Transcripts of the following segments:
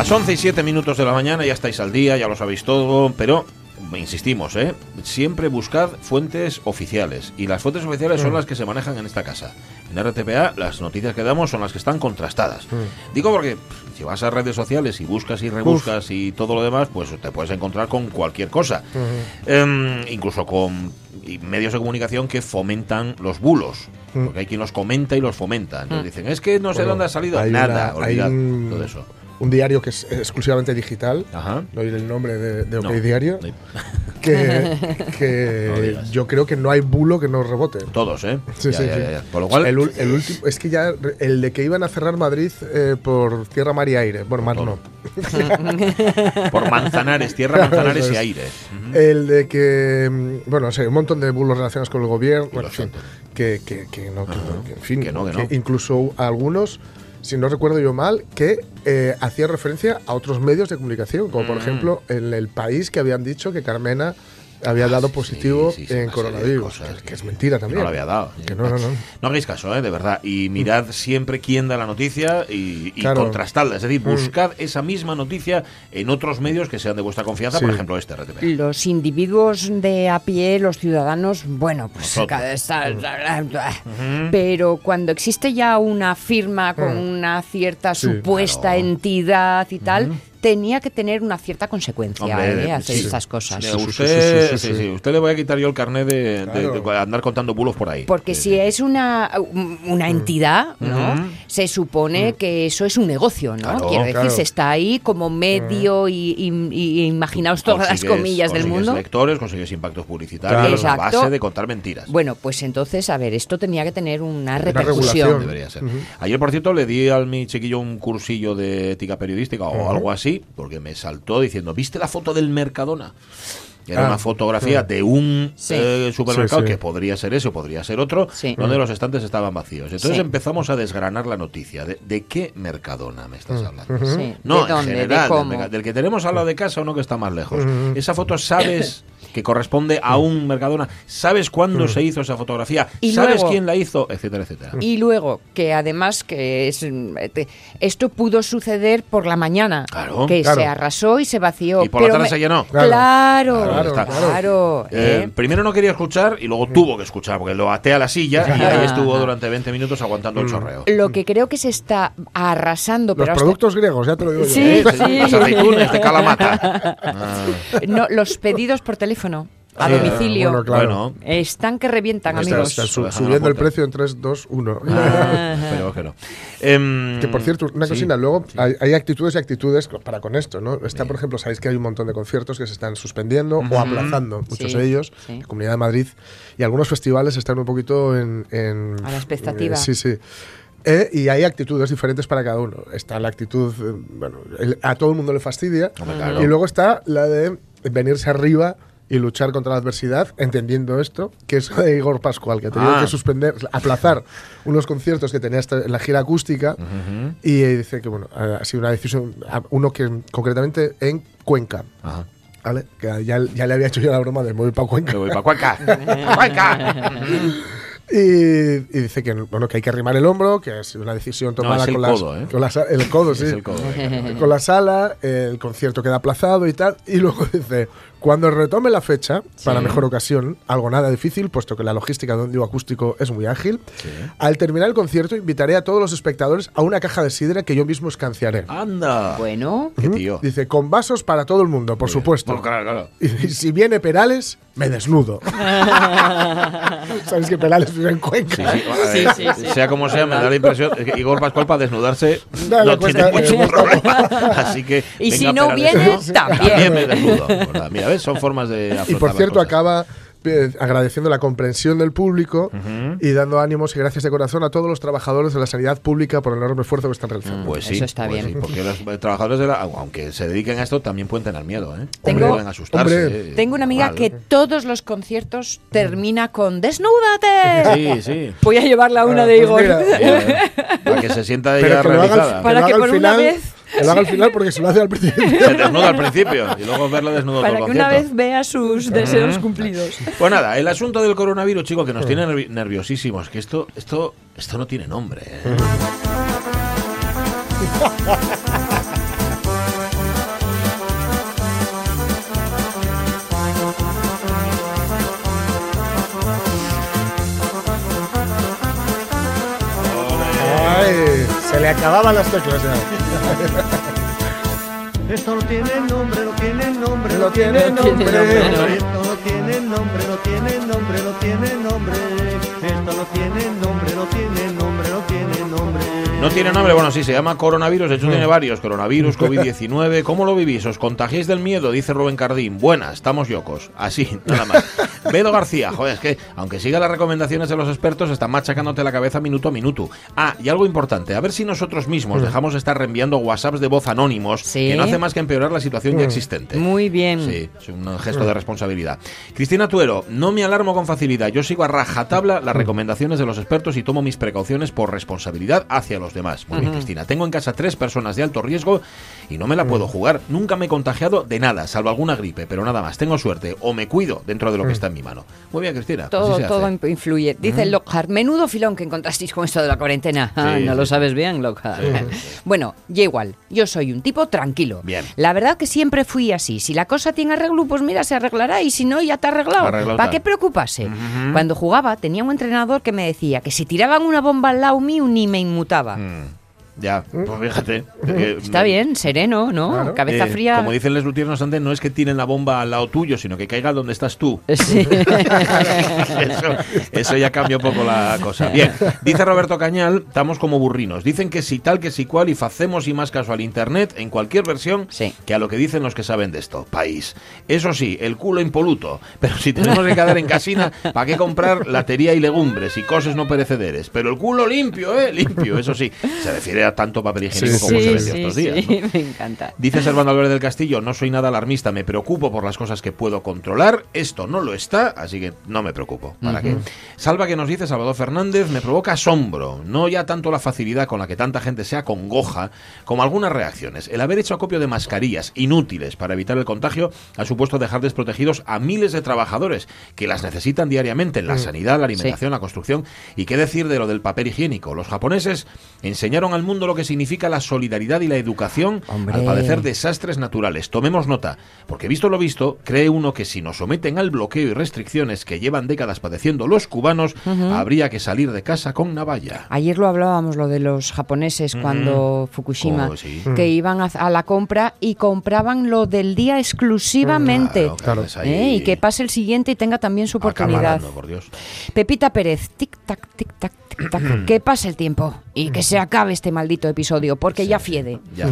Las 11 y 7 minutos de la mañana, ya estáis al día, ya lo sabéis todo, pero insistimos, ¿eh? siempre buscad fuentes oficiales. Y las fuentes oficiales son las que se manejan en esta casa. En RTPA las noticias que damos son las que están contrastadas. Digo porque pff, si vas a redes sociales y buscas y rebuscas y todo lo demás, pues te puedes encontrar con cualquier cosa. Em, incluso con medios de comunicación que fomentan los bulos. Porque hay quien los comenta y los fomenta. Entonces dicen, es que no sé Bueno, dónde ha salido. Nada, una- hay olvidad un- todo eso. Un diario que es exclusivamente digital. Ajá. No diré el nombre de, de OK No. Diario. No. Que, yo creo que no hay bulo que no rebote. Todos, ¿eh? Sí, Ya, sí, ya, sí. ya, ya. Con lo cual, el, último, es que ya el de que iban a cerrar Madrid eh, por tierra, mar y aire. Bueno, mar no. por Manzanares, tierra, Manzanares y aire. El de que, mm, bueno, no sé, un montón de bulos relacionados con el gobierno, bueno, en fin, que, que, que no, que, en fin, Que no, que no. incluso algunos, si no recuerdo yo mal, que eh, hacían referencia a otros medios de comunicación, como por Mm. ejemplo en el país que habían dicho que Carmena había dado positivo Ah, sí, sí, en coronavirus, cosas que, que es mentira también. no lo había dado. Que no, no, no. No hagáis caso, ¿eh? de verdad. Y mirad siempre quién da la noticia y, y Claro. contrastadla. Es decir, Mm. buscad esa misma noticia en otros medios que sean de vuestra confianza, Sí. por ejemplo este RTP. Los individuos de a pie, los ciudadanos, bueno, pues cada- está- pero cuando existe ya una firma con Mm. una cierta Sí. supuesta Claro. entidad y tal, tenía que tener una cierta consecuencia Hombre, ¿eh? hacer sí. estas cosas. Sí, sí, usted, sí, sí, sí, sí, sí. sí, usted le voy a quitar yo el carnet de, de- Claro. de andar contando bulos por ahí. Porque Sí, si sí. es una, una entidad, ¿no? Se supone que eso es un negocio, ¿no? Claro, Quiero decir, claro. se está ahí como medio y, y- y imaginaos todas las comillas del consigues mundo. lectores, consigues impactos publicitarios Claro. a base de contar mentiras. Bueno, pues entonces, a ver, esto tenía que tener una regulación. repercusión. Debería ser. Ayer, por cierto, le di a mi chiquillo un cursillo de ética periodística o algo así, porque me saltó diciendo, ¿viste la foto del Mercadona? Era Ah, una fotografía de un Sí. eh, supermercado Sí, sí. que podría ser ese o podría ser otro, Sí. donde los estantes estaban vacíos. Entonces Sí. empezamos a desgranar la noticia. ¿De, de qué Mercadona me estás hablando? Sí. No, ¿De dónde? en ¿De general, del, del que tenemos al lado de casa o no que está más lejos. Esa foto sabes que corresponde a un Mercadona. ¿Sabes cuándo se hizo esa fotografía? Y ¿Sabes luego- quién la hizo? Etcétera, etcétera. Y luego, que además que es, mm, te- esto pudo suceder por la mañana, Claro. que Claro. se arrasó y se vació. Y por la pero tarde me- se llenó. Claro. Claro, Claro, claro, claro. Eh, ¿eh? primero no quería escuchar y luego tuvo que escuchar porque lo até a la silla y ahí estuvo durante 20 minutos aguantando el chorreo. Lo que creo que se está arrasando, Los pero hasta- productos griegos, ya te lo digo yo. Sí, ¿eh? sí. Las aceitunas de Calamata. Ah, no, los pedidos por teléfono a Sí, domicilio bueno, claro. Bueno, están que revientan, Está, amigos. está su- subiendo el precio en 3, 2, 1. ah, pero que no. Em, Que por cierto, una sí. cosina, luego hay, hay actitudes y actitudes para con esto, ¿no? Está, por ejemplo, sabéis que hay un montón de conciertos que se están suspendiendo o aplazando, muchos Sí, de ellos, sí. la Comunidad de Madrid, y algunos festivales están un poquito en... en- A la expectativa. eh, sí, sí. Eh, y hay actitudes diferentes para cada uno. Está la actitud, eh, bueno, el- a todo el mundo le fastidia, Hombre, claro. y luego está la de venirse arriba y luchar contra la adversidad, entendiendo esto, que es de Igor Pascual, que ha tenido Ah. que suspender, aplazar unos conciertos que tenía hasta en la gira acústica, y eh, dice que bueno, ha sido una decisión, uno que concretamente en Cuenca, Ajá. ¿vale? Que ya, ya le había hecho yo la broma de mover para Cuenca. Me voy para Cuenca. ¡Pa' Cuenca! Y, y dice que, bueno, que hay que arrimar el hombro, que es una decisión tomada con, codo, las, ¿eh? con el codo, sí. El codo, eh. con la sala, el concierto queda aplazado y tal. Y luego dice, cuando retome la fecha, para mejor ocasión, algo nada difícil, puesto que la logística de un dúo acústico es muy ágil, al terminar el concierto invitaré a todos los espectadores a una caja de sidra que yo mismo escanciaré. Anda. Bueno, Qué tío. Dice, con vasos para todo el mundo, por supuesto. Bueno, claro, claro. Y si viene Perales, me desnudo. ¿Sabes que Perales vive en Cuenca? Sí, sí, Sea como sea, me da la impresión que Igor Pascual para desnudarse No, tiene cuesta- mucho problema. Así que. Y venga, si no Perales. viene, también. También me desnudo. Mira, ¿ves? Son formas de Y por las cierto, cosas. acaba eh, agradeciendo la comprensión del público Ujú. y dando ánimos y gracias de corazón a todos los trabajadores de la sanidad pública por el enorme esfuerzo que están realizando. Pues sí, Eso está pues bien. sí, porque los eh, trabajadores de la, aunque se dediquen a esto, también pueden tener miedo, ¿eh? Tengo- pueden asustarse. Hombre. eh, Tengo una amiga normal. que todos los conciertos termina con ¡Desnúdate! Sí, sí. Voy a llevarla a una Ah, de pues Igor. mira. Eh, Para que se sienta ella Pero que lo, haga, realizada. al- Para que al por una final, vez- que lo haga al final porque se lo hace al principio. Se desnuda al principio y luego verla desnudo Para todo que una vez vea sus deseos cumplidos. Pues nada, el asunto del coronavirus, chico, que nos tiene nervi- nerviosísimos, que esto, esto, esto no tiene nombre. ¿eh? le acababan las teclas. Esto no tiene nombre, no tiene nombre, No tiene nombre. Esto no tiene nombre, no tiene nombre, no tiene nombre. Esto no tiene nombre, no tiene nombre. No tiene nombre, bueno, sí, se llama coronavirus, de hecho tiene varios, coronavirus, COVID-19, ¿cómo lo vivís? ¿Os contagiáis del miedo? Dice Rubén Cardín, buenas, estamos yocos, así, nada más. Bedo García, joder, es que aunque siga las recomendaciones de los expertos, están machacándote la cabeza minuto a minuto. Ah, y algo importante, a ver si nosotros mismos dejamos de estar reenviando WhatsApps de voz anónimos, Sí. que no hace más que empeorar la situación ya existente. Muy bien. Sí, es un gesto de responsabilidad. Cristina Tuero, no me alarmo con facilidad. Yo sigo a rajatabla las recomendaciones de los expertos y tomo mis precauciones por responsabilidad hacia los demás. Muy bien, Cristina. Tengo en casa tres personas de alto riesgo y no me la puedo jugar. Nunca me he contagiado de nada, salvo alguna gripe, pero nada más. Tengo suerte o me cuido dentro de lo que está en mi mano. Muy bien, Cristina. así Todo, hace. influye. Dice Lockhart, menudo filón que encontrasteis con esto de la cuarentena. Ah, Sí, no sí, lo sabes bien, Lockhart. bueno, yo igual. Yo soy un tipo tranquilo. Bien. La verdad que siempre fui así. Si la cosa tiene arreglo, pues mira, se arreglará. Y si no, ya te ha arreglado. Arreglado ¿Para qué preocuparse? Cuando jugaba, tenía un entrenador que me decía que si tiraban una bomba al lado mío, ni me inmutaba. Mm, Ya, pues fíjate. eh, Está bien, sereno, ¿no? Claro. Cabeza eh, fría. Como dicen les luthiers antes, no es que tiren la bomba al lado tuyo, sino que caiga donde estás tú. Sí. eso, eso ya cambia un poco la cosa. Bien, dice Roberto Cañal, estamos como burrinos. Dicen que si tal, que si cual, y facemos y más caso al internet en cualquier versión Sí. que a lo que dicen los que saben de esto. País. Eso sí, el culo impoluto. Pero si tenemos que quedar en casina, ¿para qué comprar latería y legumbres y cosas no perecederes? Pero el culo limpio, ¿eh? Limpio, eso sí. Se refiere a tanto papel higiénico Sí, como se sí, vende sí, estos días. ¿no? me encanta. Dice Servando Álvarez del Castillo, no soy nada alarmista, me preocupo por las cosas que puedo controlar. Esto no lo está, así que no me preocupo. ¿Para qué? Salva que nos dice Salvador Fernández, me provoca asombro, no ya tanto la facilidad con la que tanta gente se acongoja, como algunas reacciones. El haber hecho acopio de mascarillas inútiles para evitar el contagio ha supuesto dejar desprotegidos a miles de trabajadores que las necesitan diariamente en la sanidad, la alimentación, la construcción. Y qué decir de lo del papel higiénico. Los japoneses enseñaron al mundo lo que significa la solidaridad y la educación Hombre. al padecer desastres naturales. Tomemos nota, porque visto lo visto, cree uno que si nos someten al bloqueo y restricciones que llevan décadas padeciendo los cubanos, habría que salir de casa con navalla. Ayer lo hablábamos, lo de los japoneses cuando Fukushima, Oh, sí. que iban a, a la compra y compraban lo del día exclusivamente. Claro, claro, ¿eh? Y que pase el siguiente y tenga también su oportunidad. Acaparando, por Dios. Pepita Pérez, tic-tac, tic-tac. Que pase el tiempo y que se acabe este maldito episodio, porque ya fiede. Ya.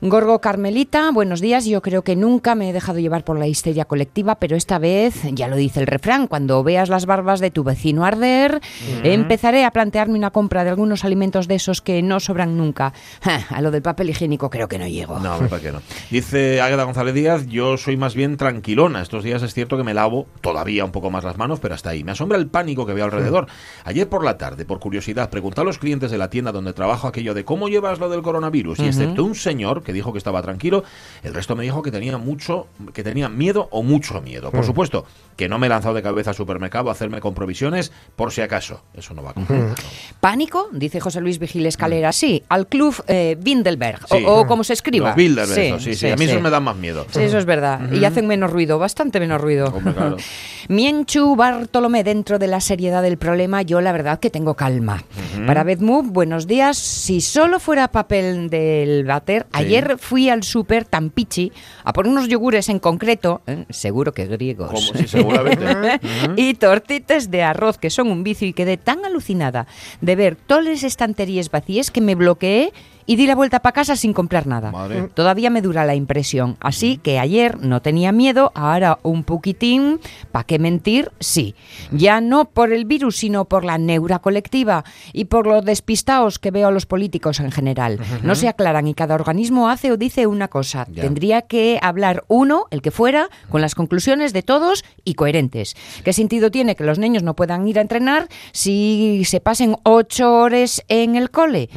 Gorgo Carmelita, buenos días. Yo creo que nunca me he dejado llevar por la histeria colectiva, pero esta vez, ya lo dice el refrán, cuando veas las barbas de tu vecino arder, empezaré a plantearme una compra de algunos alimentos de esos que no sobran nunca. Ja, a lo del papel higiénico creo que no llego. No, ¿para qué no? Dice Águeda González Díaz, yo soy más bien tranquilona. Estos días es cierto que me lavo todavía un poco más las manos, pero hasta ahí. Me asombra el pánico que veo alrededor. Ayer por la tarde, por curiosidad, pregunté a los clientes de la tienda donde trabajo aquello de cómo llevas lo del coronavirus. Y excepto un señor que dijo que estaba tranquilo, el resto me dijo que tenía mucho, que tenía miedo o mucho miedo. Por supuesto, que no me he lanzado de cabeza al supermercado a hacerme con provisiones por si acaso. Eso no va a contar. ¿Pánico? Dice José Luis Vigil Escalera. Sí, al club eh, Bilderberg, Mm. Sí. o, o como se escriba. Los Bilderberg, sí, sí, A mí eso me dan más miedo. Sí, eso es verdad. Y hacen menos ruido, bastante menos ruido. Hombre, claro. Mienchu Bartolomé, dentro de la seriedad del problema, yo la verdad que tengo calma. Para Bedmove, buenos días. Si solo fuera papel del váter, ayer fui al súper Tampichi a por unos yogures en concreto, ¿eh? seguro que griegos. Como si seguramente. Y tortitas de arroz, que son un vicio, y quedé tan alucinada de ver todas las estanterías vacías que me bloqueé y di la vuelta para casa sin comprar nada. Madre. Todavía me dura la impresión. Así que ayer no tenía miedo, ahora un poquitín, ¿para qué mentir? Sí. Ya no por el virus, sino por la neura colectiva y por los despistados que veo a los políticos en general. No se aclaran y cada organismo hace o dice una cosa. Ya. Tendría que hablar uno, el que fuera, con las conclusiones de todos y coherentes. ¿Qué sentido tiene que los niños no puedan ir a entrenar si se pasen ocho horas en el cole?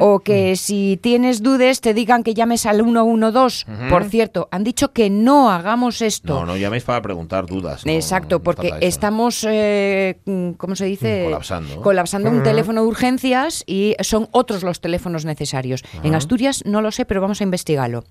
O que si tienes dudas te digan que llames al 112. Por cierto, han dicho que no hagamos esto. No, no llaméis para preguntar dudas. Exacto, no porque estamos, eh, mm, ¿cómo se dice? Colapsando. Colapsando un teléfono de urgencias y son otros los teléfonos necesarios. En Asturias no lo sé, pero vamos a investigarlo.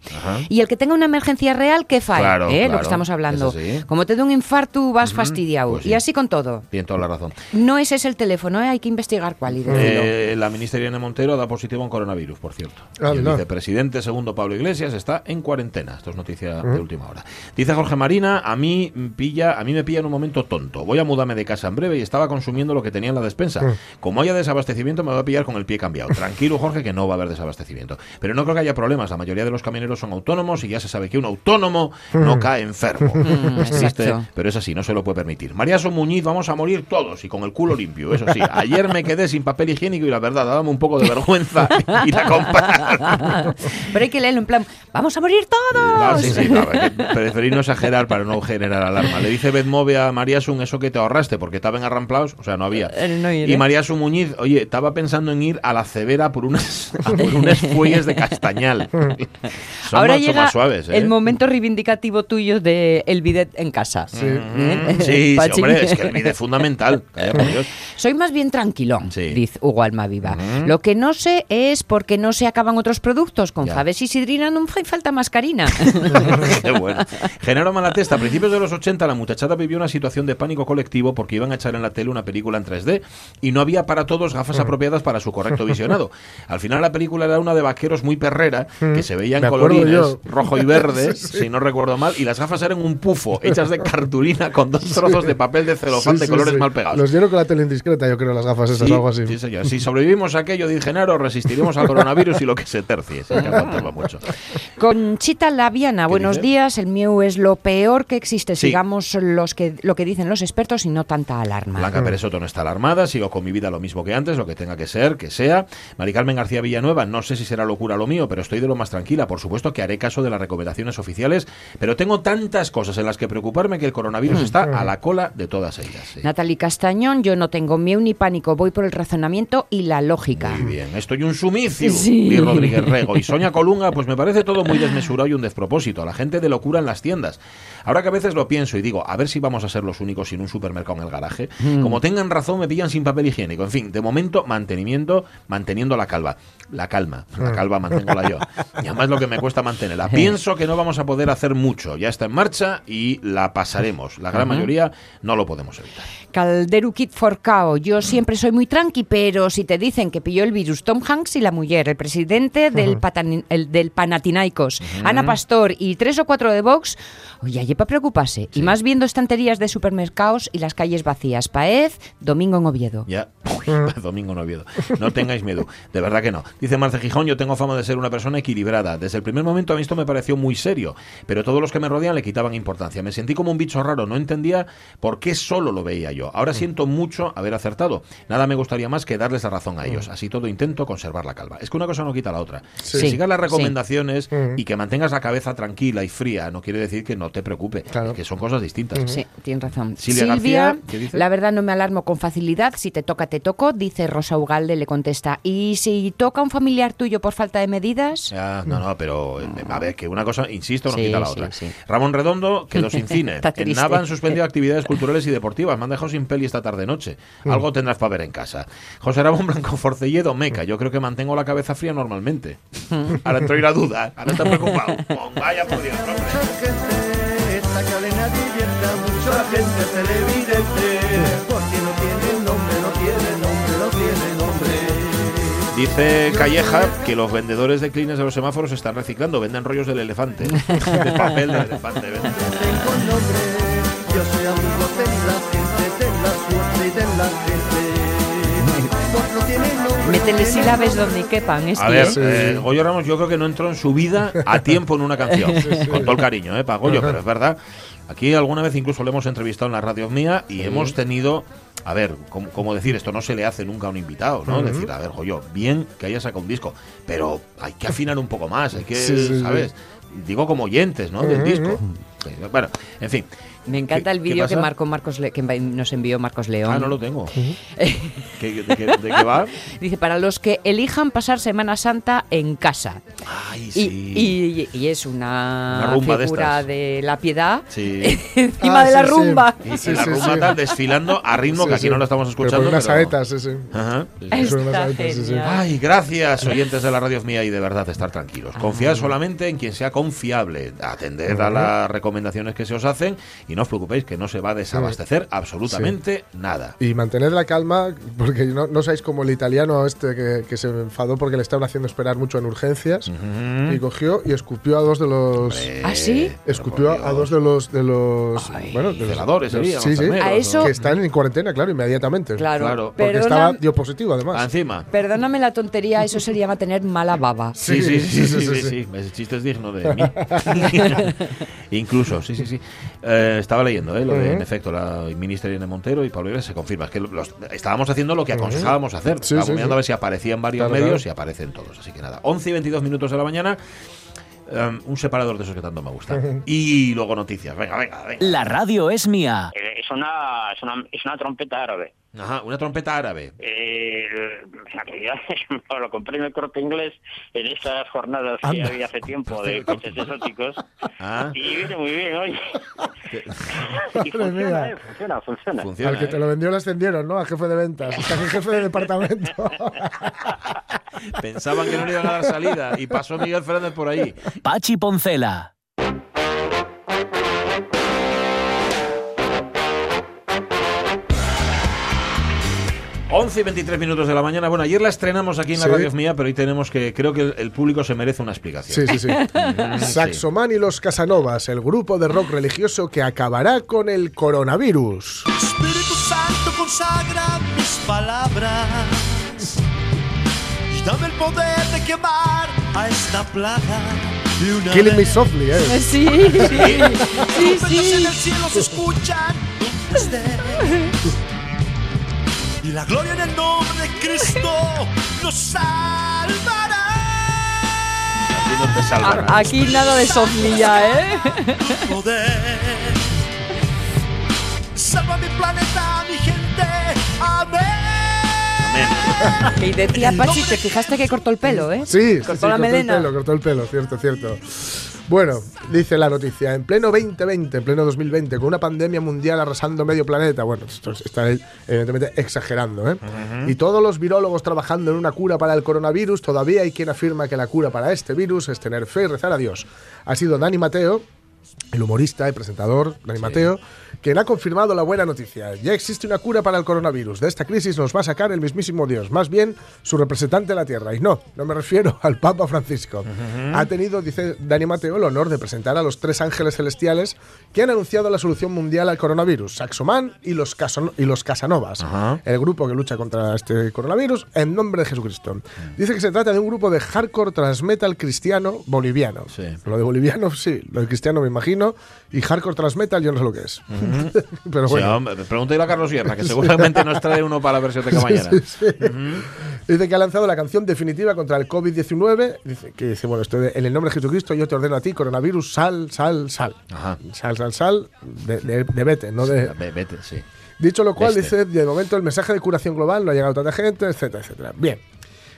Y el que tenga una emergencia real, ¿qué falla? Claro, ¿Eh? Lo que estamos hablando. Como te dé un infarto, vas fastidiado. pues sí. Y así con todo. Tiene toda la razón. No ese es el teléfono, ¿eh? hay que investigar cuál y. Eh, la ministra Irene Montero da positivo en coronavirus, por cierto. Y el vicepresidente segundo Pablo Iglesias está en cuarentena. Esto es noticia de última hora. Dice Jorge Marina, a mí pilla, a mí me pilla en un momento tonto. Voy a mudarme de casa en breve y estaba consumiendo lo que tenía en la despensa. Como haya desabastecimiento me va a pillar con el pie cambiado. Tranquilo, Jorge, que no va a haber desabastecimiento. Pero no creo que haya problemas. La mayoría de los camioneros son autónomos y ya se sabe que un autónomo no cae enfermo. Exacto. pero es así, no se lo puede permitir. María Muñiz, vamos a morir todos y con el culo limpio. Eso sí, ayer me quedé sin papel higiénico y la verdad, dábame un poco de vergüenza ir a comprar. Pero hay que leerlo en plan, vamos a morir todos. No, sí, sí, claro, preferir no exagerar para no generar alarma. Le dice Bedmove a María Sun eso que te ahorraste porque estaban arramplados, o sea, no había. Eh, no iré. y María Sun Muñiz, oye, estaba pensando en ir a la Cebera por unas, por unas fuelles de castañal. Son Ahora más- son llega más suaves, ¿eh? el momento reivindicativo tuyo de el bidet en casa. ¿Eh? Sí, sí, Pachi. hombre, es que el vídeo es fundamental. Calla, por Dios. Soy más bien tranquilón, Sí. dice Hugo Almaviva. Lo que no sé es por qué no se acaban otros productos. Con Ya. Faves y Sidrina no hay falta mascarina. Qué bueno. Genaro Malatesta, a principios de los 80 la muchachada vivió una situación de pánico colectivo porque iban a echar en la tele una película en 3D y no había para todos gafas apropiadas para su correcto visionado. Al final la película era una de vaqueros muy perrera que se veía en Me acuerdo colorines, yo. rojo y verde, Sí, sí. si no recuerdo mal, y las gafas eran un pufo hechas de cartulina con dos trozos de papel de celofán Sí, de sí, colores sí. mal pegados. Los dieron con la tele indiscreta, yo creo, las gafas esas, Sí, algo así. sí, señor. Si sobrevivimos a aquello, dice Genaro, resistiremos al coronavirus y lo que se tercie. Que aguantaba mucho. Conchita Laviana, buenos dice? días. El mío es lo peor que existe. Sí. Sigamos los que, lo que dicen los expertos y no tanta alarma. Blanca Pérez Soto no está alarmada, sigo con mi vida lo mismo que antes, lo que tenga que ser, que sea. Mari Carmen García Villanueva, no sé si será locura lo mío, pero estoy de lo más tranquila. Por supuesto que haré caso de las recomendaciones oficiales, pero tengo tantas cosas en las que preocuparme que el coronavirus está a la cola de todas ellas. sí. Natalie Castañón, yo no tengo miedo ni pánico, voy por el razonamiento y la lógica. Muy bien, estoy un sumicio, Sí. Di Rodríguez Rego. Y Soña Colunga, pues me parece todo muy desmesurado y un despropósito. La gente de locura en las tiendas. Ahora que a veces lo pienso y digo, a ver si vamos a ser los únicos sin un supermercado en el garaje. Como tengan razón, me pillan sin papel higiénico. En fin, de momento, mantenimiento, manteniendo la calma. La calma, la calma mantengola yo. Y además lo que me cuesta mantenerla. Pienso que no vamos a poder hacer mucho. Ya está en marcha y la pasaremos. La gran mayoría no lo podemos evitar. Calderu Kid Forcao, yo siempre soy muy tranqui, pero si te dicen que pilló el virus Tom Hanks y la mujer, el presidente del, Patani- el- del Panathinaikos, Ana Pastor y tres o cuatro de Vox, oye, para preocuparse. Y más viendo estanterías de supermercados y las calles vacías. Paez, domingo en Oviedo. Ya, domingo no Oviedo. No tengáis miedo, de verdad que no. Dice Marce Gijón, yo tengo fama de ser una persona equilibrada. Desde el primer momento a mí esto me pareció muy serio, pero todos los que me rodean le quitaban importancia. Me sentí como un bicho raro, no entendía por qué solo lo veía yo. Ahora siento mucho haber acertado. Nada me gustaría más que darles la razón a ellos. Así todo intento conservar la calma. Es que una cosa no quita la otra. Sí. Que sigas las Sí. recomendaciones y que mantengas la cabeza tranquila y fría no quiere decir que no te preocupe, Claro. que son cosas distintas. Sí, tienes razón. Silvia García, ¿qué dice? la verdad no me alarmo con facilidad. Si te toca, te toco. Dice Rosa Ugalde, le contesta. ¿Y si toca un familiar tuyo por falta de medidas? Ya, no, no, pero eh, a ver, que una cosa, insisto, no Sí, quita la sí, otra. sí. Ramón Redondo quedó sin cine. En. Nava han suspendido actividades culturales y deportivas. Me han dejado sin peli esta tarde-noche. Algo tendrás para ver en casa. José Ramón Blanco Forcelledo, meca. Yo creo que mantengo la cabeza fría normalmente. Ahora estoy la duda. Ahora está preocupado. Oh, vaya por Dios, hombre. Dice Calleja que los vendedores de clines de los semáforos están reciclando. Venden rollos del elefante. de papel del elefante. venden. Tengo nombre, yo soy amigo de la gente, de la suerte y de la gente. no tiene nombre. Métele nombre. donde quepan. Es A que, ver, ¿eh? eh, Goyo Ramos yo creo que no entró en su vida a tiempo en una canción. Con todo el cariño, ¿eh? Para Goyo, pero es verdad. Aquí alguna vez incluso le hemos entrevistado en la radio mía y hemos tenido... A ver, como, como decir, esto no se le hace nunca a un invitado, ¿no? Decir, a ver, Goyo, bien que haya sacado un disco, pero hay que afinar un poco más, hay que, Sí, sí, sí. ¿sabes? Digo como oyentes, ¿no? Del disco. Bueno, en fin. Me encanta ¿Qué- el vídeo que, marcó Marcos Le- que nos envió Marcos León. Ah, no lo tengo. ¿Qué- de, qué, de qué va? Dice, para los que elijan pasar Semana Santa en casa. Ay, Y, sí. y- y es una, Una rumba de figura estas. de, la piedad Sí. encima Ah, de la sí, sí. rumba. Y, y Sí, la sí, rumba sí. tal desfilando a ritmo que Sí, aquí sí. no lo estamos Pero escuchando. con unas pero- saetas, sí, sí. Ajá. sí, sí. Está saetas, sí, sí. Ay, gracias, oyentes de la radio mía, y de verdad estar tranquilos. Confiad solamente en quien sea confiable. Atended a las recomendaciones que se os hacen y no os preocupéis que no se va a desabastecer absolutamente nada. Y mantened la calma, porque no, no sabéis como el italiano este que, que se enfadó porque le estaban haciendo esperar mucho en urgencias y cogió y escupió a dos de los. ¿Ah, sí? Escupió a dos de los de los Ay. bueno, de los- Celadores de los- serían, sí, sí, A eso- que están en cuarentena, claro, inmediatamente. Claro, Claro, Porque perdona- estaba dio positivo Ah, además. encima. perdóname la tontería, eso se llama tener mala baba. Sí, sí, sí, sí, sí, sí, sí, sí. Ese chiste es digno de mí. Incluso, sí, sí, sí. Eh, estaba leyendo, ¿eh? Lo de, en efecto, la ministra Irene Montero y Pablo Iglesias se confirma. Es que los- estábamos haciendo lo que aconsejábamos hacer. Sí, Estábamos sí, mirando sí. a ver si aparecían varios Claro, medios claro. y aparecen todos. Así que nada, 11 y 22 minutos de la mañana. um, un separador de esos que tanto me gustan. Y luego noticias. Venga, venga, venga. La radio es mía. Eh, Es una, es una, es una trompeta árabe. Ajá, una trompeta árabe. Eh, en realidad lo compré en el corte inglés en esas jornadas que había hace tiempo de coches exóticos Ah. y viene muy bien hoy. y funciona, eh, funciona, funciona. Funciona. Al que ¿eh? te lo vendió lo ascendieron, ¿no? A jefe de ventas. Aquí jefe de departamento. Pensaban que no le iban a dar salida y pasó Miguel Fernández por ahí. Pachi Poncela. Once y 23 minutos de la mañana. Bueno, ayer la estrenamos aquí en la Sí. radio mía, pero hoy tenemos que. Creo que el, el público se merece una explicación. Sí, sí, sí. Saxoman y los Casanovas, el grupo de rock religioso que acabará con el coronavirus. Espíritu Santo consagra mis palabras y dame el poder de quemar a esta plaga. Killing Me. Softly, ¿eh? Sí, sí, sí, Trompetas en sí. el cielo se escuchan. Y la gloria en el nombre de Cristo nos salvará. Aquí no te salvará. A- Aquí nada de soflilla, ¿eh? Poder. Salva mi planeta, mi gente. Amén. Y decía Pachi, te fijaste que cortó el pelo, ¿eh? Sí, sí, Cortó sí, la cortó melena. el pelo, cortó el pelo, cierto, cierto. Bueno, dice la noticia, en pleno 2020, en pleno 2020, con una pandemia mundial arrasando medio planeta, bueno, esto está evidentemente exagerando, ¿eh? Y todos los virólogos trabajando en una cura para el coronavirus, todavía hay quien afirma que la cura para este virus es tener fe y rezar a Dios. Ha sido Dani Mateo, el humorista y presentador Dani Mateo, quien ha confirmado la buena noticia. Ya existe una cura para el coronavirus. De esta crisis nos va a sacar el mismísimo Dios, más bien su representante en la tierra. Y no, no me refiero al Papa Francisco. Ha tenido, dice Dani Mateo, el honor de presentar a los tres ángeles celestiales que han anunciado la solución mundial al coronavirus, Saxoman y los, Cason- y los Casanovas, Ajá. el grupo que lucha contra este coronavirus en nombre de Jesucristo. Dice que se trata de un grupo de hardcore transmetal cristiano boliviano. Sí. Lo de boliviano, sí, lo de cristiano me imagino, y hardcore transmetal yo no sé lo que es. Pero Sí, bueno. hombre, pregúntale a Carlos Sierra, que seguramente nos trae uno para la versión de mañana. Sí, sí. Dice que ha lanzado la canción definitiva contra el COVID-19. Dice que dice, bueno, esto de- en el nombre de Jesucristo yo te ordeno a ti, coronavirus, sal, sal, sal. Ajá. Sal, sal, sal, de, de- de vete, no de... Ve- Vete, sí. Dicho lo cual, Este. dice, de momento el mensaje de curación global no ha llegado a tanta gente, etcétera, etcétera. Bien.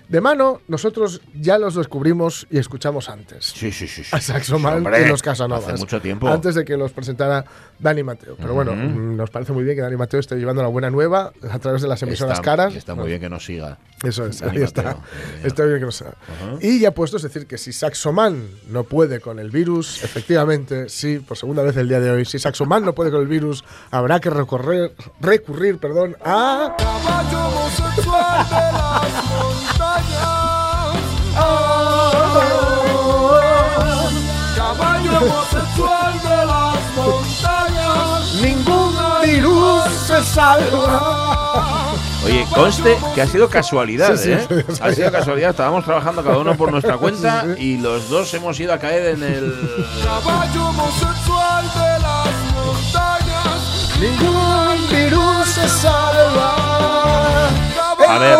De mano, nosotros ya los descubrimos y escuchamos antes. Sí, sí, sí. sí. A Saxoman y los Casanovas. Hace mucho tiempo. Antes de que los presentara Dani Mateo. Pero bueno, mm, nos parece muy bien que Dani Mateo esté llevando la buena nueva a través de las emisoras está, caras. Está muy bien que nos siga. Eso es, Dani ahí está. Mateo. Está bien que no sea. Y ya puesto, es decir, que si Saxoman no puede con el virus, efectivamente, sí, por segunda vez el día de hoy, si Saxoman no puede con el virus, habrá que recorrer, recurrir perdón, a. Caballo homosexual de las montañas. Caballo homosexual de las montañas. Ningún virus se salva. Oye, conste que ha sido casualidad, Sí, sí, ¿eh? sí, Ha sido casualidad. Estábamos trabajando cada uno por nuestra cuenta y los dos hemos ido a caer en el. Caballo homosexual de las montañas. Ningún virus se salva. A ver,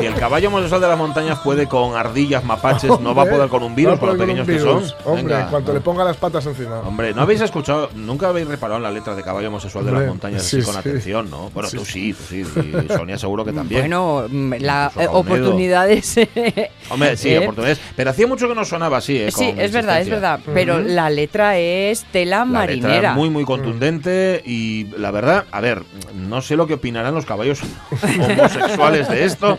si el caballo homosexual de las montañas puede con ardillas, mapaches, no va a poder con un virus, No con lo pequeños que son. Hombre, Venga. cuanto le ponga las patas encima. Hombre, ¿no habéis escuchado, nunca habéis reparado en la letra de caballo homosexual de las montañas sí, así con sí. atención, no? Bueno, tú sí, tú sí, y Sonia seguro que también. Bueno, mm, la eh, oportunidades. Hombre, sí, ¿eh? oportunidades. Pero hacía mucho que no sonaba así, ¿eh? Sí, es verdad, es verdad. Pero la letra es tela La marinera. letra es muy, muy contundente y la verdad, a ver, no sé lo que opinarán los caballos homosexuales de esto.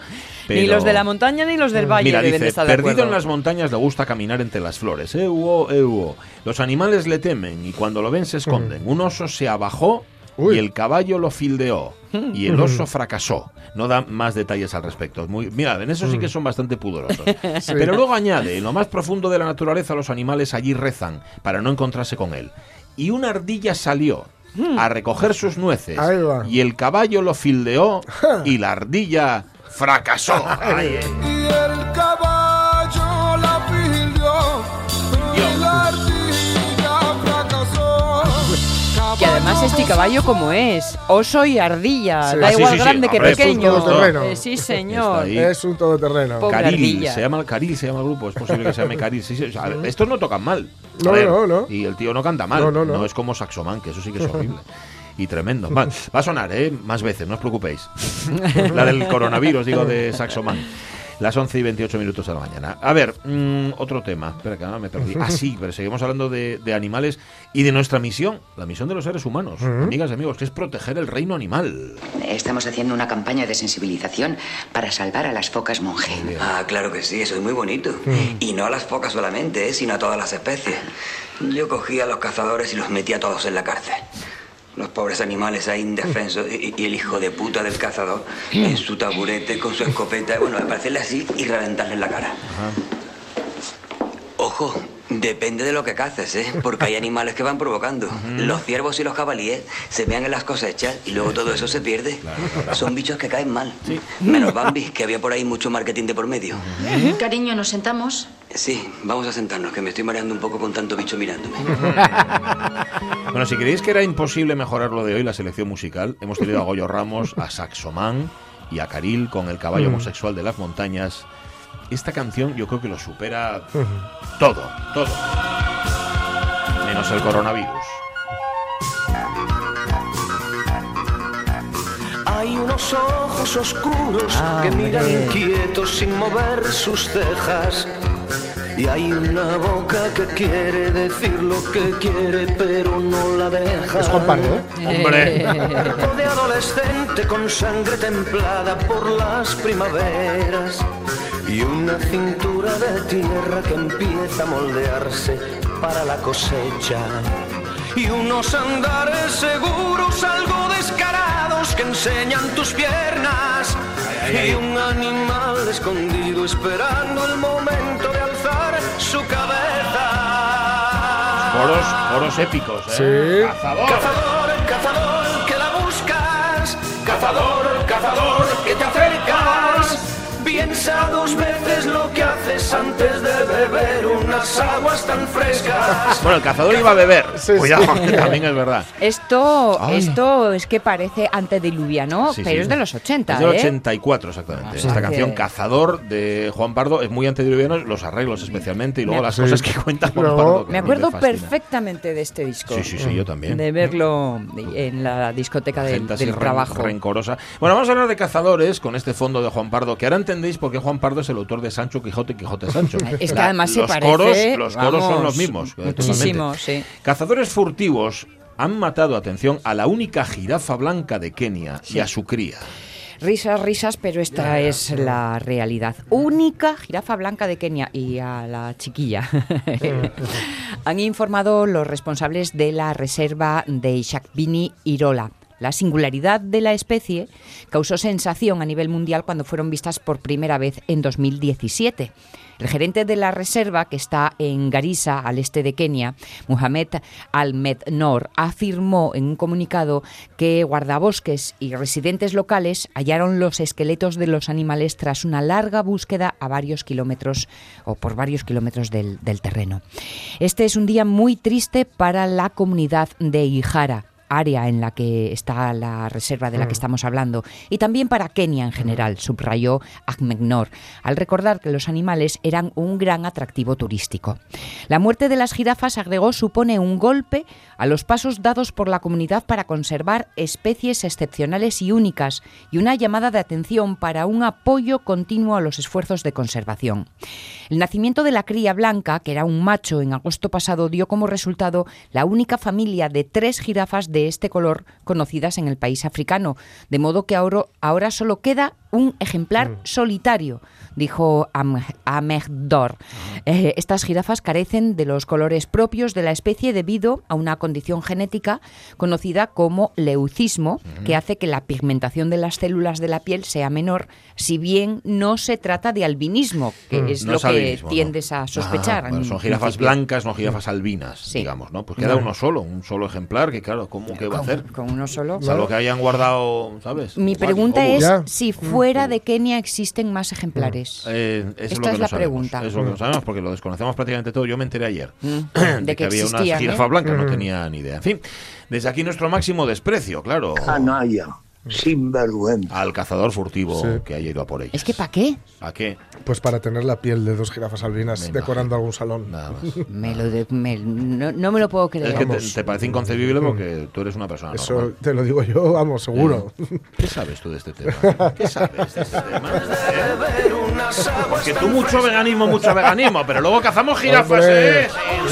Ni los de la montaña ni los del valle Mira, deben de dice, estar de perdido acuerdo. en las montañas le gusta caminar entre las flores. Eh, huo, eh, huo. Los animales le temen y cuando lo ven se esconden. Un oso se abajó Uy. y el caballo lo fildeó. Y el oso fracasó. No da más detalles al respecto. Muy, mira, en eso sí que son bastante pudorosos. Pero luego añade, en lo más profundo de la naturaleza los animales allí rezan para no encontrarse con él. Y una ardilla salió a recoger sus nueces. Y el caballo lo fildeó y la ardilla fracasó. Ay, eh. Y el caballo la pildió. Y la ardilla fracasó. Que además este caballo como es, oso y ardilla, Sí. da Ah, sí, igual sí, sí. grande que Hombre, es un pequeño. todoterreno. Eh, sí, señor. Es un todoterreno. Pobre Caril, ardilla. se llama Caril, se llama el grupo, es posible que se llame Caril. Sí, sí, o sea, estos no tocan mal. A No, ver, no, no. Y el tío no canta mal. No, no, no. es como Saxoman, que eso sí que es horrible. Y tremendo. Va, va a sonar, ¿eh? Más veces, no os preocupéis. La del coronavirus, digo, de Saxoman. Las 11 y 28 minutos de la mañana. A ver, mm, otro tema. Espera, que ahora me perdí. Ah, sí, pero seguimos hablando de, de animales y de nuestra misión, la misión de los seres humanos, amigas y amigos, que es proteger el reino animal. Estamos haciendo una campaña de sensibilización para salvar a las focas monje. Ah, claro que sí, eso es muy bonito. Y no a las focas solamente, ¿eh? sino a todas las especies. Yo cogía a los cazadores y los metía todos en la cárcel. Los pobres animales ahí indefensos y, y el hijo de puta del cazador en su taburete con su escopeta. Bueno, aparecerle así y reventarle en la cara. Ojo, depende de lo que caces, ¿eh? Porque hay animales que van provocando. Los ciervos y los jabalíes se vean en las cosechas y luego todo eso se pierde. Son bichos que caen mal. Menos Bambi, que había por ahí mucho marketing de por medio. Cariño, ¿nos sentamos? Sí, vamos a sentarnos, que me estoy mareando un poco con tanto bicho mirándome. Bueno, si creéis que era imposible mejorar lo de hoy, la selección musical, hemos tenido a Goyo Ramos, a Saxoman y a Caril con el caballo homosexual de las montañas. Esta canción yo creo que lo supera todo, todo. Menos el coronavirus. Hay unos ojos oscuros que miran inquietos sin mover sus cejas. Y hay una boca que quiere decir lo que quiere, pero no la deja. Es Juan Pardo, ¿eh? Hombre, de adolescente con sangre templada por las primaveras y una cintura de tierra que empieza a moldearse para la cosecha y unos andares seguros algo descarados que enseñan tus piernas y un animal escondido esperando el momento de alzar su cabeza. coros, coros épicos, ¿eh? Sí. Cazador. Cazador, cazador, que la buscas. Cazador, cazador, que te acercas. Piensa dos veces lo que haces antes de beber unas aguas tan frescas. Bueno, el cazador iba a beber. Sí, Cuidado, sí. que también es verdad. Esto, Ay. esto es que parece antediluviano, Sí, pero sí. es de los 80, Es del ¿eh? 84 exactamente. O sea Esta que- canción Cazador de Juan Pardo es muy antediluviano, los arreglos especialmente y luego Me- las Sí. cosas que cuenta Juan Pardo. que Me acuerdo perfectamente de este disco. Sí, sí, sí, yo también. De verlo en la discoteca del, trabajo. rencorosa. Bueno, vamos a hablar de cazadores con este fondo de Juan Pardo, que ahora entendéis por qué Juan Pardo es el autor de Sancho Quijote, Quijote Sancho. Es que La- además se los parece, Coros, los coros son los mismos. muchísimo, sí. Cazadores furtivos han matado, atención, a la única jirafa blanca de Kenia y a su cría. Risas, risas, pero esta es la realidad. Única jirafa blanca de Kenia y a la chiquilla. Han informado los responsables de la reserva de Ishakbini Irola. La singularidad de la especie causó sensación a nivel mundial cuando fueron vistas por primera vez en 2017. El gerente de la reserva, que está en Garissa, al este de Kenia, Muhammad Al-Mednor, afirmó en un comunicado que guardabosques y residentes locales hallaron los esqueletos de los animales tras una larga búsqueda a varios kilómetros o por varios kilómetros del, del terreno. Este es un día muy triste para la comunidad de Ijara área en la que está la reserva de la que estamos hablando, y también para Kenia en general, subrayó Ahmednor, al recordar que los animales eran un gran atractivo turístico. La muerte de las jirafas, agregó, supone un golpe a los pasos dados por la comunidad para conservar especies excepcionales y únicas, y una llamada de atención para un apoyo continuo a los esfuerzos de conservación. El nacimiento de la cría blanca, que era un macho en agosto pasado, dio como resultado la única familia de tres jirafas de este color conocidas en el país africano, de modo que ahora, ahora solo queda un ejemplar solitario, dijo Am-. Eh, estas jirafas carecen de los colores propios de la especie debido a una condición genética conocida como leucismo, que hace que la pigmentación de las células de la piel sea menor, si bien no se trata de albinismo, que Mm. es No lo es que albinismo, ¿no? tiendes a sospechar. Ah, bueno, en son jirafas principio. blancas, no jirafas albinas, digamos, ¿no? Pues queda Bueno. uno solo, un solo ejemplar, que claro, ¿cómo que va a hacer? Con uno solo. Salvo que hayan guardado, ¿sabes? Mi pregunta Oh, es ya. si fuera de Kenia existen más ejemplares. Eh, eso Esta es, lo es que no la sabemos. pregunta. Eso es lo que no sabemos porque lo desconocemos prácticamente todo. Yo me enteré ayer Mm. de, que, había jirafas ¿eh? blancas, no Mm. tenía ni idea. En fin, desde aquí nuestro máximo desprecio, claro. Canalla, sinvergüenza. Al cazador furtivo Sí. que haya ido a por ella. Es que ¿para qué? ¿A qué? Pues para tener la piel de dos jirafas albinas decorando algún salón. Nada más. Me lo de- me- no, no me lo puedo creer. Es que te, te parece inconcebible porque tú eres una persona Eso normal. te lo digo yo, vamos, seguro. ¿Qué sabes tú de este tema? ¿Qué sabes de este tema? Que tú mucho veganismo, mucho veganismo, pero luego cazamos jirafas, Hombre, ¿eh?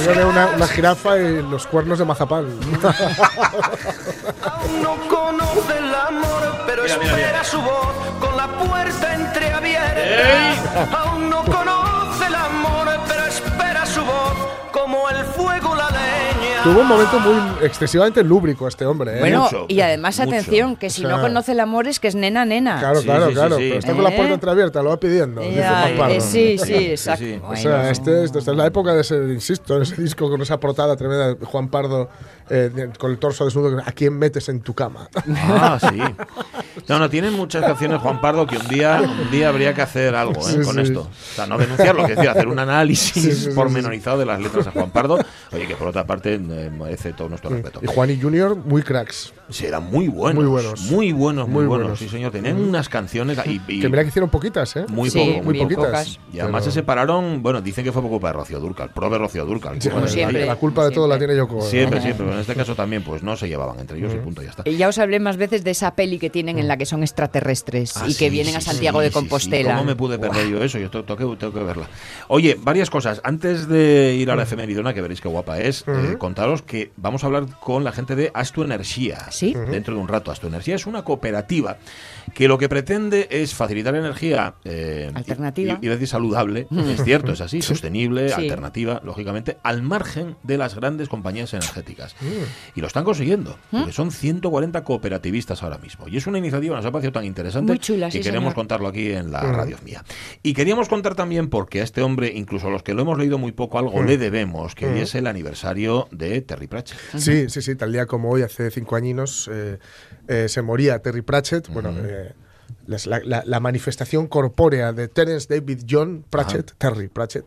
yo de una, una jirafa y los cuernos de mazapán. No conoce amor, pero Mira, espera mira. su voz con la puerta entreabierta. Aún no conoce el amor, pero espera su voz como el fuego la leña. Tuvo un momento muy excesivamente lúbrico este hombre. ¿eh? Bueno, y además atención, que si O sea, no conoce el amor es que es nena nena. Claro, claro, claro. Pero está con la ¿Eh? puerta entreabierta, lo va pidiendo. Ya, eh, sí, sí, exacto. O Bueno. sea, este, es- esta es la época de ese, insisto, ese disco con esa portada tremenda de Juan Pardo eh, con el torso desnudo. ¿A quién metes en tu cama? Ah, sí. No, no, tienen muchas canciones Juan Pardo que un día, un día habría que hacer algo ¿eh? Sí, con sí. esto. O sea, no denunciarlo, que decir, hacer un análisis Sí, sí, sí, pormenorizado de las letras de Juan Pardo. Oye, que por otra parte eh, merece todo nuestro respeto. Y Juan y Junior, muy cracks. Sí, eran muy buenos. Muy buenos. Muy buenos, muy, Muy buenos. buenos. Sí, señor. Tenían unas canciones y, y- Que mira que hicieron poquitas, ¿eh? muy Sí, poco, muy poquitas. Y además Pero- se separaron, bueno, dicen que fue por culpa de Rocío Durcal, pro de Rocío Durcal. Sí, Bueno, la- culpa de todo la tiene Yoko. Siempre, siempre, en este caso también, pues no se llevaban entre ellos y punto, ya está. Eh, Ya os hablé más veces de esa peli que tienen en la que son extraterrestres Ah, y que sí, vienen a sí, Santiago sí, de Compostela. sí. ¿Cómo me pude perder yo eso? Yo to- tengo, que- tengo que verla. Oye, varias cosas. Antes de ir a la efemeridona, que veréis qué guapa es, eh, Ujú. contaros que vamos a hablar con la gente de Astu Energía. Sí. Dentro de un rato. Astu Energía es una cooperativa que lo que pretende es facilitar energía eh, Alternativa. Y, y decir saludable, es cierto, es así, sostenible, Sí. alternativa, lógicamente, al margen de las grandes compañías energéticas. Y lo están consiguiendo, porque son 140 cooperativistas ahora mismo. Y es una iniciativa, nos ha parecido tan interesante Muy chula, que sí, queremos señor. contarlo aquí en la Mm. radio mía. Y queríamos contar también, porque a este hombre, incluso los que lo hemos leído muy poco, algo Mm. le debemos, que hoy Mm. es el aniversario de Terry Pratchett. Sí, sí, sí. Tal día como hoy, hace cinco añinos, eh, eh, se moría Terry Pratchett. Bueno, eh, las- la, la- la manifestación corpórea de Terence David John Pratchett, Terry Pratchett,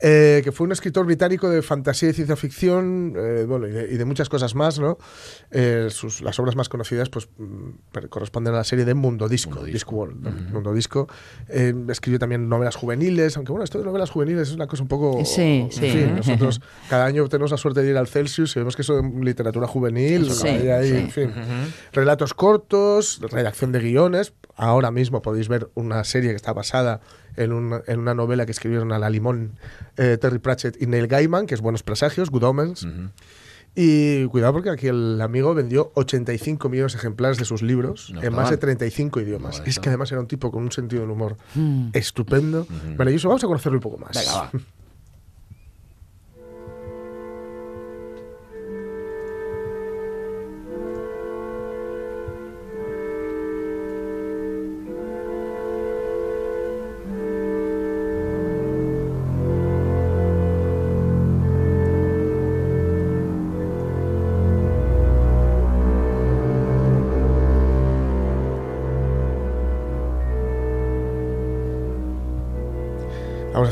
eh, que fue un escritor británico de fantasía y ciencia ficción, eh, bueno, y de, y de muchas cosas más, ¿no? Eh, sus, las obras más conocidas, pues, mm, corresponden a la serie de Mundo Disco, Discworld, ¿no? Mundo Disco. Eh, escribió también novelas juveniles, aunque bueno, esto de novelas juveniles es una cosa un poco... Sí, en sí. fin, nosotros cada año tenemos la suerte de ir al Celsius y vemos que eso de literatura juvenil, Sí, ahí, sí. en fin. Relatos cortos, redacción de guiones. Ahora mismo podéis ver una serie que está basada en una, en una novela que escribieron a la limón eh, Terry Pratchett y Neil Gaiman, que es Buenos Presagios, Good Omens. Y cuidado porque aquí el amigo vendió 85 millones de ejemplares de sus libros No en más de mal. 35 idiomas. es que además era un tipo con un sentido del humor Mm. estupendo. Maravilloso. Vamos a conocerlo un poco más. Venga, va.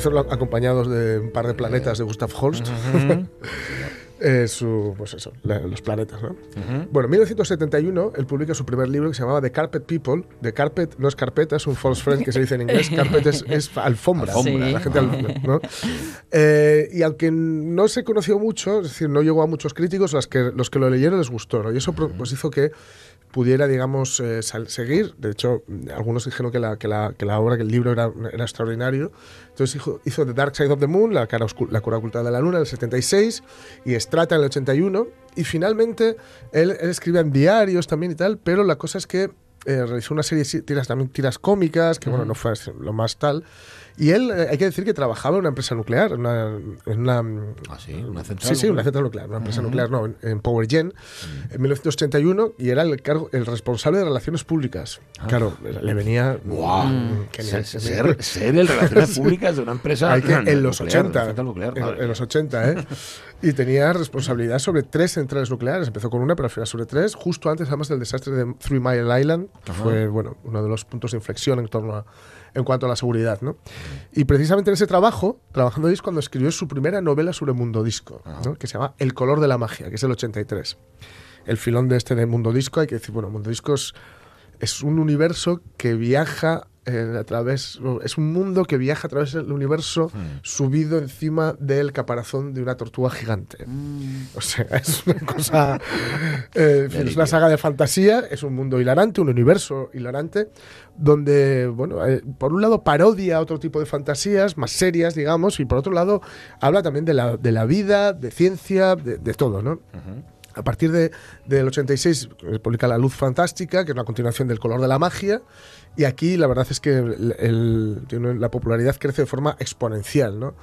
hacerlo acompañados de un par de planetas de Gustav Holst. Eh, su, pues eso, la- los planetas, ¿no? Bueno, en 1971 él publica su primer libro que se llamaba The Carpet People. The Carpet no es carpeta, es un false friend que se dice en inglés. Carpet es, es alfombra. Alfombra. La gente ¿no? Eh, y aunque no se conoció mucho, es decir, no llegó a muchos críticos, las que, los que lo leyeron les gustó, ¿no? Y eso pues hizo que pudiera, digamos, eh, seguir. De hecho, algunos dijeron que la, que la, que la obra, que el libro era, era extraordinario. Entonces hizo, hizo The Dark Side of the Moon, la cara, la cara oculta de la luna, en el 76, y Strata en el 81. Y finalmente, él, él escribía en diarios también y tal, pero la cosa es que eh, realizó una serie de tiras, también tiras cómicas, que bueno, no fue lo más tal. Y él, eh, hay que decir que trabajaba en una empresa nuclear, en una... en una Ah, sí, una central. Sí, sí, una central nuclear, una empresa nuclear, no, en, en Power Gen, en 1981, y era el, cargo, el responsable de relaciones públicas. Claro, le venía... Guau. Mm, genial. Ser, ser, ser el relaciones públicas de una empresa Hay que- nuclear, en los nuclear, 80. central nuclear, en, en los mía. 80, ¿eh? Y tenía responsabilidad sobre tres centrales nucleares. Empezó con una, pero al final sobre tres, justo antes además del desastre de Three Mile Island, que Ajá. fue bueno, uno de los puntos de inflexión en torno a, en cuanto a la seguridad. ¿no? Y precisamente en ese trabajo, trabajando ahí, es cuando escribió su primera novela sobre Mundo Disco, ¿no? que se llama El color de la magia, que es el 83. El filón de este de Mundo Disco, hay que decir, bueno, Mundo Disco es, es un universo que viaja eh, a través, es un mundo que viaja a través del universo subido encima del caparazón de una tortuga gigante. O sea, es una cosa, eh, es una saga de fantasía, es un mundo hilarante, un universo hilarante, donde, bueno, eh, por un lado parodia otro tipo de fantasías, más serias, digamos, y por otro lado habla también de la, de la vida, de ciencia, de, de todo, ¿no? A partir de, del 86 eh, publica La Luz Fantástica, que es una continuación del Color de la Magia, y aquí la verdad es que el- el- la popularidad crece de forma exponencial, ¿no?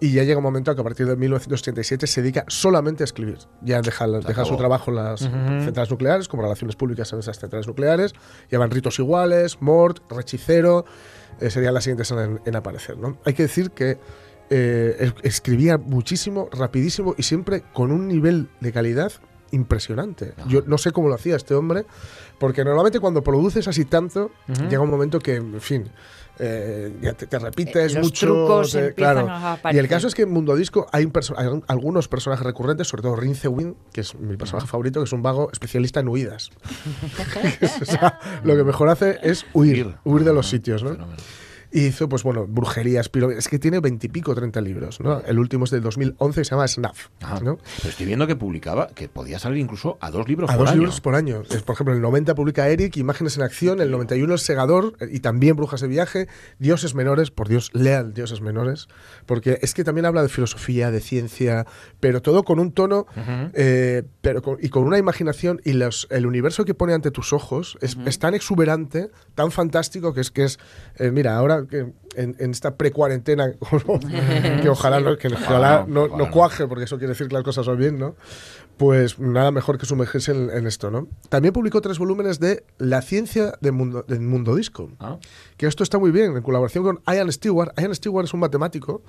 Y ya llega un momento que a partir de 1987 se dedica solamente a escribir. Ya deja, deja su trabajo en las Ujú. centrales nucleares, como relaciones públicas en esas centrales nucleares, llevan ritos iguales, Mort, Rechicero, eh, serían las siguientes en, en aparecer, ¿no? Hay que decir que eh, es- escribía muchísimo, rapidísimo y siempre con un nivel de calidad impresionante. Yo no sé cómo lo hacía este hombre, porque normalmente cuando produces así tanto, llega un momento que, en fin, eh, ya te, te repites Eh, los mucho. trucos claro. a Y el caso es que en Mundo Disco hay, un perso- hay un- algunos personajes recurrentes, sobre todo Rince Win, que es mi personaje favorito, que es un vago especialista en huidas. O sea, lo que mejor hace es huir, huir de los sitios, ¿no? Y hizo, pues bueno, brujerías, pero es que tiene veintipico, treinta libros, ¿no? El último es del 2011 y se llama Snuff, ¿no? Pero estoy viendo que publicaba, que podía salir incluso a dos libros A por dos año. libros por año. Es, por ejemplo, el 90 publica Eric, Imágenes en Acción, el 91 El Segador y también Brujas de Viaje, Dioses Menores, por Dios, lean Dioses Menores, porque es que también habla de filosofía, de ciencia, pero todo con un tono eh, pero con- y con una imaginación y los, el universo que pone ante tus ojos es, es tan exuberante, tan fantástico que es que es, eh, mira, ahora que en, en esta pre-cuarentena, que ojalá, no, que ojalá no, no cuaje, porque eso quiere decir que las cosas van bien, ¿no? Pues nada mejor que sumergirse en, en esto, ¿no? También publicó tres volúmenes de La ciencia del mundo, del mundo disco. Que esto está muy bien, en colaboración con Ian Stewart. Ian Stewart es un matemático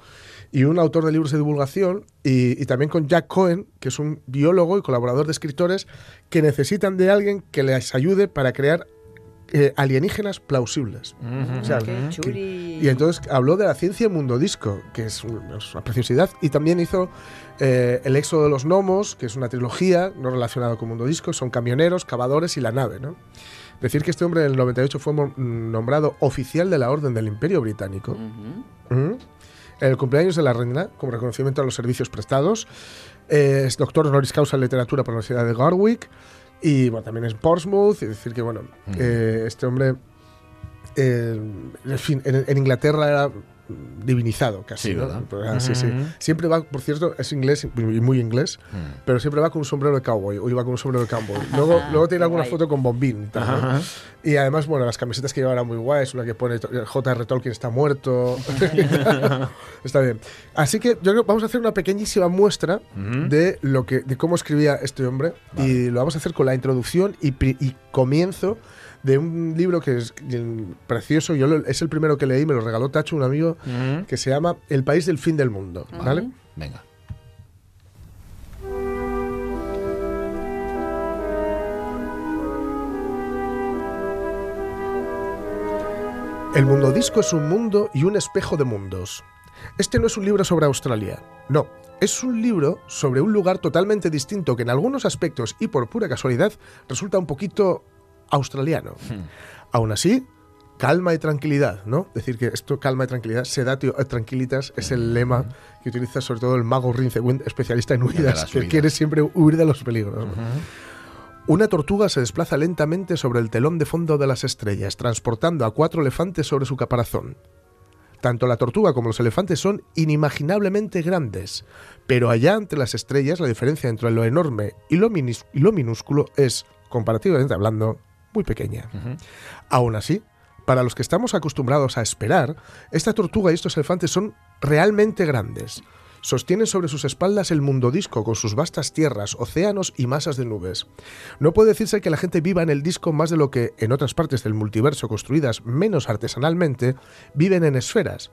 y un autor de libros de divulgación, y, y también con Jack Cohen, que es un biólogo y colaborador de escritores que necesitan de alguien que les ayude para crear eh, alienígenas plausibles. O sea, Qué que- chuli. y entonces habló de la ciencia Mundo Disco, que es, un- es una preciosidad, y también hizo eh, El éxodo de los gnomos, que es una trilogía no relacionada con Mundo Disco, son camioneros, cavadores y la nave, ¿no? Decir que este hombre en el 98 fue nombrado oficial de la Orden del Imperio Británico. En el cumpleaños de la reina, como reconocimiento a los servicios prestados. Eh, es doctor honoris causa en literatura por la Universidad de Garwick. Y bueno, también es Portsmouth. Es decir, que bueno, eh, este hombre, eh, en fin, en, en Inglaterra era divinizado casi. Sí, ah, sí, sí. Siempre va, por cierto, es inglés y muy inglés, pero siempre va con un sombrero de cowboy o iba con un sombrero de cowboy. Luego, luego tiene alguna guay. foto con bombín. y tal, ¿no? Y además, bueno, las camisetas que lleva eran muy guays, una que pone J.R. Tolkien está muerto. está bien. Así que yo creo que vamos a hacer una pequeñísima muestra de lo que de cómo escribía este hombre y lo vamos a hacer con la introducción y, y comienzo de un libro que es precioso, yo lo- es el primero que leí, me lo regaló Tacho, un amigo, que se llama El país del fin del mundo, ¿vale? Venga. El mundo disco es un mundo y un espejo de mundos. Este no es un libro sobre Australia, no. Es un libro sobre un lugar totalmente distinto que en algunos aspectos y por pura casualidad resulta un poquito australiano. Aún así, calma y tranquilidad, ¿no? Decir que esto, calma y tranquilidad, sedatio et tranquilitas, es el lema que utiliza sobre todo el mago Rincewind, especialista en huidas, que quiere siempre huir de los peligros. Una tortuga se desplaza lentamente sobre el telón de fondo de las estrellas, transportando a cuatro elefantes sobre su caparazón. Tanto la tortuga como los elefantes son inimaginablemente grandes, pero allá entre las estrellas la diferencia entre lo enorme y lo minúsculo es, comparativamente hablando, muy pequeña. Aún así, para los que estamos acostumbrados a esperar, esta tortuga y estos elefantes son realmente grandes. Sostienen sobre sus espaldas el mundo disco con sus vastas tierras, océanos y masas de nubes. No puede decirse que la gente viva en el disco más de lo que en otras partes del multiverso construidas menos artesanalmente viven en esferas.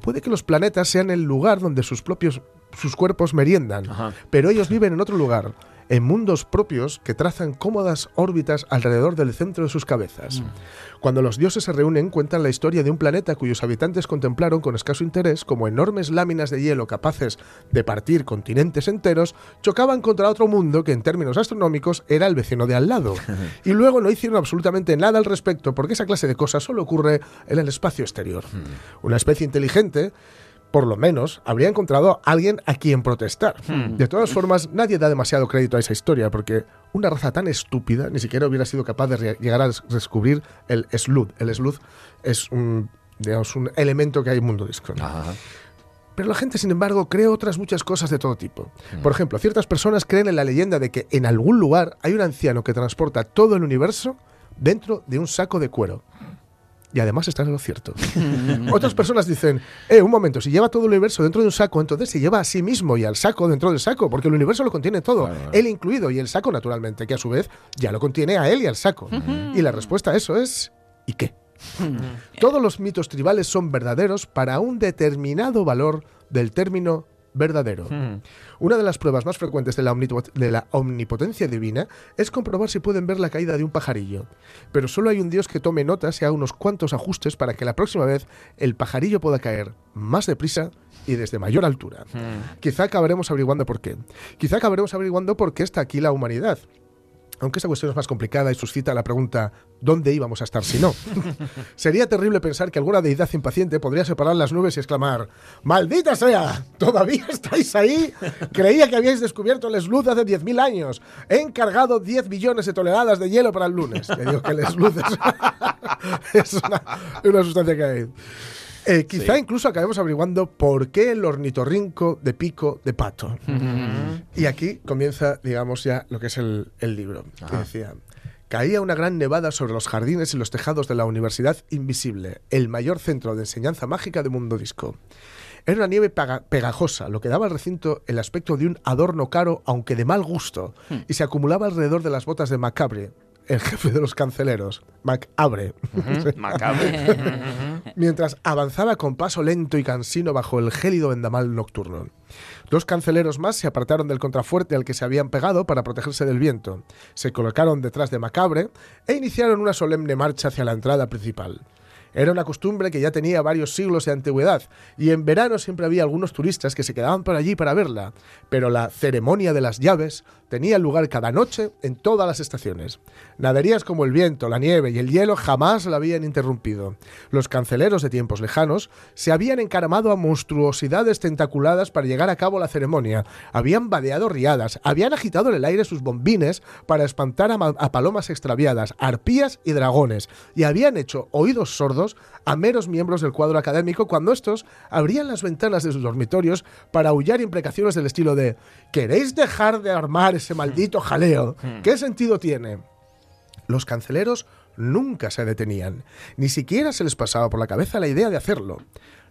Puede que los planetas sean el lugar donde sus propios sus cuerpos meriendan, pero ellos viven en otro lugar, en mundos propios que trazan cómodas órbitas alrededor del centro de sus cabezas. Cuando los dioses se reúnen, cuentan la historia de un planeta cuyos habitantes contemplaron con escaso interés como enormes láminas de hielo capaces de partir continentes enteros chocaban contra otro mundo que en términos astronómicos era el vecino de al lado. Y luego no hicieron absolutamente nada al respecto porque esa clase de cosas solo ocurre en el espacio exterior. Una especie inteligente por lo menos, habría encontrado a alguien a quien protestar. Hmm. De todas formas, nadie da demasiado crédito a esa historia, porque una raza tan estúpida ni siquiera hubiera sido capaz de llegar a des- descubrir el sleuth. El sleuth es un, digamos, un elemento que hay en Mundo Disco. ¿no? Pero la gente, sin embargo, cree otras muchas cosas de todo tipo. Por ejemplo, ciertas personas creen en la leyenda de que en algún lugar hay un anciano que transporta todo el universo dentro de un saco de cuero. Y además está en lo cierto. Otras personas dicen, eh, un momento, si lleva todo el universo dentro de un saco, entonces se lleva a sí mismo y al saco dentro del saco, porque el universo lo contiene todo, él incluido y el saco naturalmente, que a su vez ya lo contiene a él y al saco. Y la respuesta a eso es, ¿y qué? Todos los mitos tribales son verdaderos para un determinado valor del término verdadero. Una de las pruebas más frecuentes de la, omnipot- de la omnipotencia divina es comprobar si pueden ver la caída de un pajarillo. Pero solo hay un Dios que tome notas y haga unos cuantos ajustes para que la próxima vez el pajarillo pueda caer más deprisa y desde mayor altura. Quizá acabaremos averiguando por qué. Quizá acabaremos averiguando por qué está aquí la humanidad. Aunque esta cuestión es más complicada y suscita la pregunta ¿dónde íbamos a estar si no? Sería terrible pensar que alguna deidad impaciente podría separar las nubes y exclamar ¡Maldita sea! ¿Todavía estáis ahí? Creía que habíais descubierto el sleuth hace 10.000 años. He encargado 10 billones de toneladas de hielo para el lunes. Ya digo que el sleuth es, es una, una sustancia que hay. Eh, quizá incluso acabemos averiguando por qué el ornitorrinco de pico de pato. Y aquí comienza, digamos, ya lo que es el, el libro. Que decía, caía una gran nevada sobre los jardines y los tejados de la Universidad Invisible, el mayor centro de enseñanza mágica de Mundo Disco. Era una nieve pegajosa, lo que daba al recinto el aspecto de un adorno caro, aunque de mal gusto, y se acumulaba alrededor de las botas de Macabre, el jefe de los canceleros. Macabre. Macabre. Mientras avanzaba con paso lento y cansino bajo el gélido vendamal nocturno. Dos canceleros más se apartaron del contrafuerte al que se habían pegado para protegerse del viento. Se colocaron detrás de Macabre e iniciaron una solemne marcha hacia la entrada principal. Era una costumbre que ya tenía varios siglos de antigüedad, y en verano siempre había algunos turistas que se quedaban por allí para verla, pero la ceremonia de las llaves tenía lugar cada noche en todas las estaciones. Naderías como el viento, la nieve y el hielo jamás la habían interrumpido. Los canceleros de tiempos lejanos se habían encaramado a monstruosidades tentaculadas para llegar a cabo la ceremonia, habían vadeado riadas, habían agitado en el aire sus bombines para espantar a, a palomas extraviadas, arpías y dragones, y habían hecho oídos sordos a meros miembros del cuadro académico cuando estos abrían las ventanas de sus dormitorios para aullar imprecaciones del estilo de ¿Queréis dejar de armar ese maldito jaleo? ¿Qué sentido tiene? Los canceleros nunca se detenían, ni siquiera se les pasaba por la cabeza la idea de hacerlo.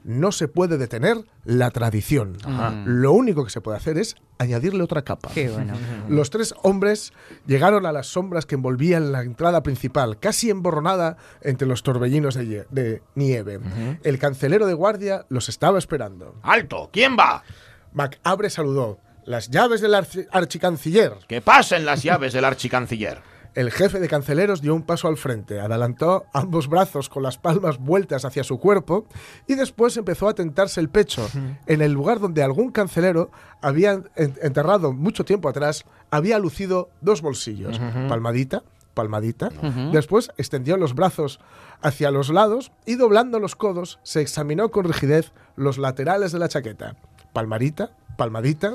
No se puede detener la tradición. Ajá. Lo único que se puede hacer es añadirle otra capa. Qué bueno. Los tres hombres llegaron a las sombras que envolvían la entrada principal, casi emborronada entre los torbellinos de, nieve. El cancelero de guardia los estaba esperando. ¡Alto! ¿Quién va? Macabre saludó. Las llaves del archicanciller. Que pasen las llaves del archicanciller. El jefe de canceleros dio un paso al frente, adelantó ambos brazos con las palmas vueltas hacia su cuerpo y después empezó a tentarse el pecho. En el lugar donde algún cancelero había en- enterrado mucho tiempo atrás, había lucido dos bolsillos. Palmadita, palmadita. Después extendió los brazos hacia los lados y doblando los codos se examinó con rigidez los laterales de la chaqueta. Palmadita, palmadita.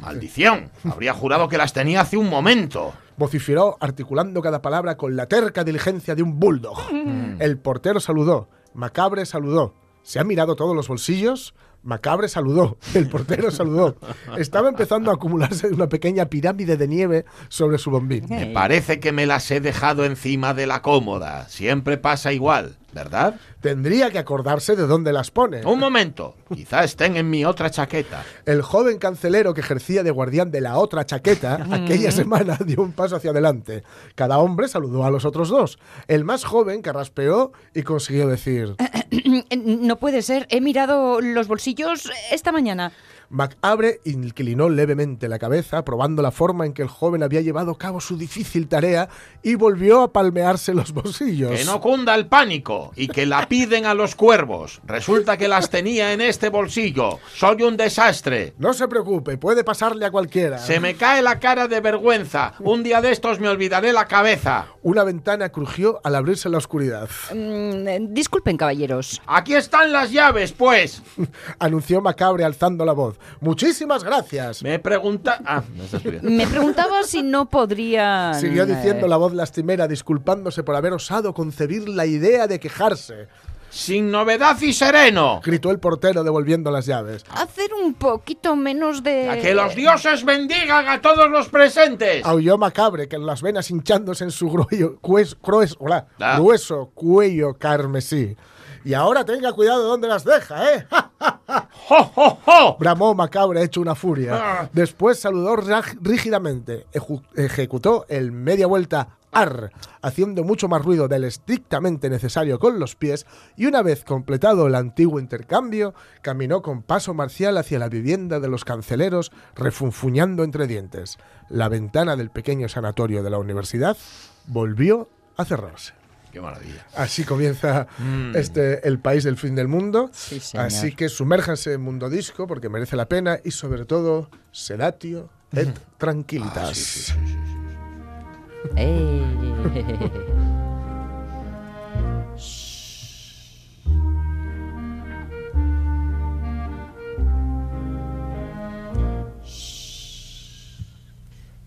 ¡Maldición! Habría jurado que las tenía hace un momento. Vociferó articulando cada palabra con la terca diligencia de un bulldog. El portero saludó. Macabre saludó. ¿Se ha mirado todos los bolsillos? Macabre saludó. El portero saludó. Estaba empezando a acumularse una pequeña pirámide de nieve sobre su bombín. Me parece que me las he dejado encima de la cómoda. Siempre pasa igual, ¿verdad? Tendría que acordarse de dónde las pone. Un momento. Quizá estén en mi otra chaqueta. El joven cancelero que ejercía de guardián de la otra chaqueta aquella semana dio un paso hacia adelante. Cada hombre saludó a los otros dos. El más joven carraspeó y consiguió decir... no puede ser. He mirado los bolsillos esta mañana. Macabre inclinó levemente la cabeza, probando la forma en que el joven había llevado a cabo su difícil tarea, y volvió a palmearse los bolsillos. Que no cunda el pánico y que la piden a los cuervos. Resulta que las tenía en este bolsillo. Soy un desastre. No se preocupe, puede pasarle a cualquiera. Se me cae la cara de vergüenza. Un día de estos me olvidaré la cabeza. Una ventana crujió al abrirse la oscuridad. Mm, eh, disculpen, caballeros. Aquí están las llaves, pues. Anunció Macabre alzando la voz. Muchísimas gracias. Me pregunta... Ah, me preguntaba si no podrían... Siguió diciendo eh, la voz lastimera, disculpándose por haber osado concebir la idea de quejarse. Sin novedad y sereno. Gritó el portero devolviendo las llaves. Hacer un poquito menos de... A que los dioses bendigan a todos los presentes. Aulló Macabre, con las venas hinchándose en su grueso, cues- hola, Ah. grueso cuello carmesí. Y ahora tenga cuidado de dónde las deja, ¿eh? ¡Jo, jo, jo! Bramó Macabre hecho una Ah. furia. Después saludó rígidamente, ejecutó el media vuelta ar, haciendo mucho más ruido del estrictamente necesario con los pies, y una vez completado el antiguo intercambio, caminó con paso marcial hacia la vivienda de los canceleros, refunfuñando entre dientes. La ventana del pequeño sanatorio de la universidad volvió a cerrarse. Qué maravilla. Así comienza Mm. este el país del fin del mundo. señor. Así que sumérjanse en Mundo Disco porque merece la pena y sobre todo sedatio et tranquilitas. Eh.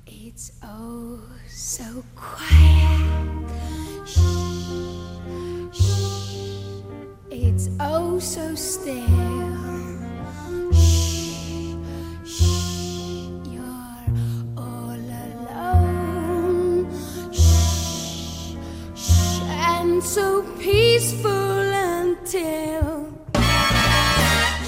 It's oh so quiet. It's oh so still. Shh, shh. You're all alone. Shh, shh. And so peaceful until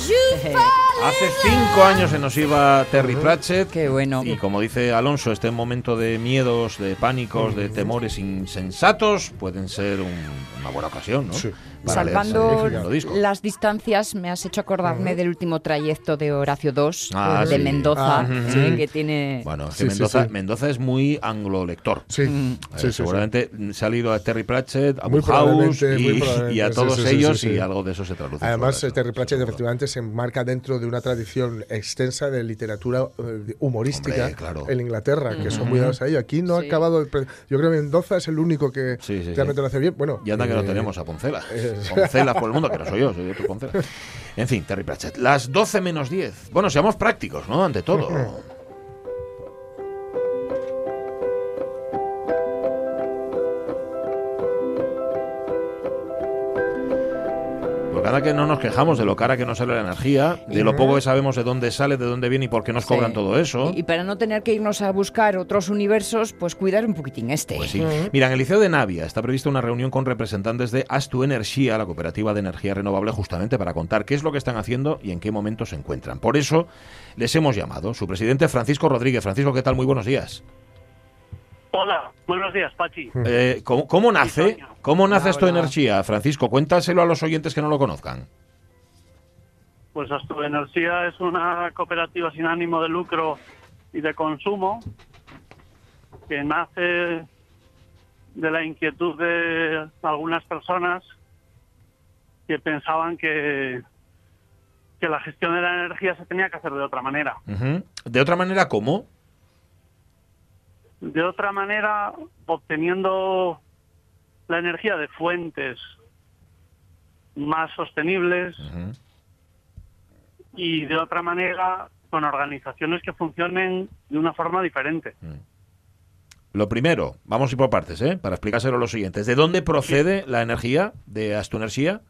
you fall Hace cinco años se nos iba Terry Pratchett. Qué bueno. Y como dice Alonso, este momento de miedos, de pánicos, de temores insensatos pueden ser un- una buena ocasión, ¿no? Para Salvando las distancias, me has hecho acordarme del último trayecto de Horacio II, Ah, de sí. Mendoza, Ah, sí, que tiene... Bueno, es que Sí, Mendoza, sí. Mendoza es muy anglo-lector. Sí, Eh, sí, sí, seguramente se ha leído a Terry Pratchett, a House y, a todos sí, sí, ellos sí, sí. y algo de eso se traduce. Además, sobre eh, Terry Pratchett efectivamente se enmarca dentro de una tradición extensa de literatura eh, humorística Hombre, claro. en Inglaterra, que son muy dados a ello. Aquí no ha acabado. el pre- Yo creo que Mendoza es el único que Sí, sí, realmente sí. lo hace bien. Bueno, Y anda que no eh, tenemos a Poncela. eh, Poncela por el mundo, que no soy yo, soy otro Poncela. En fin, Terry Pratchett. Las 12 menos 10. Bueno, seamos prácticos, ¿no? Ante todo. Ahora que no nos quejamos de lo cara que nos sale la energía, de lo poco que sabemos de dónde sale, de dónde viene y por qué nos Sí. cobran todo eso. Y para no tener que irnos a buscar otros universos, pues cuidar un poquitín este. Pues sí. Mira, en el Liceo de Navia está prevista una reunión con representantes de Astu Energía, la cooperativa de energía renovable, justamente para contar qué es lo que están haciendo y en qué momento se encuentran. Por eso les hemos llamado. Su presidente, Francisco Rodríguez. Francisco, ¿qué tal? Muy buenos días. Hola, buenos días, Pachi. Eh, ¿cómo, cómo nace? ¿Cómo nace Hola, hola. Energía? Francisco, cuéntaselo a los oyentes que no lo conozcan. Pues Astu Energía es una cooperativa sin ánimo de lucro y de consumo que nace de la inquietud de algunas personas que pensaban que, que la gestión de la energía se tenía que hacer de otra manera. De otra manera, ¿cómo? De otra manera, obteniendo la energía de fuentes más sostenibles y de otra manera con organizaciones que funcionen de una forma diferente. Lo primero, vamos a ir por partes, ¿eh? para explicárselo a los siguientes. ¿De dónde procede la energía de Astunergia?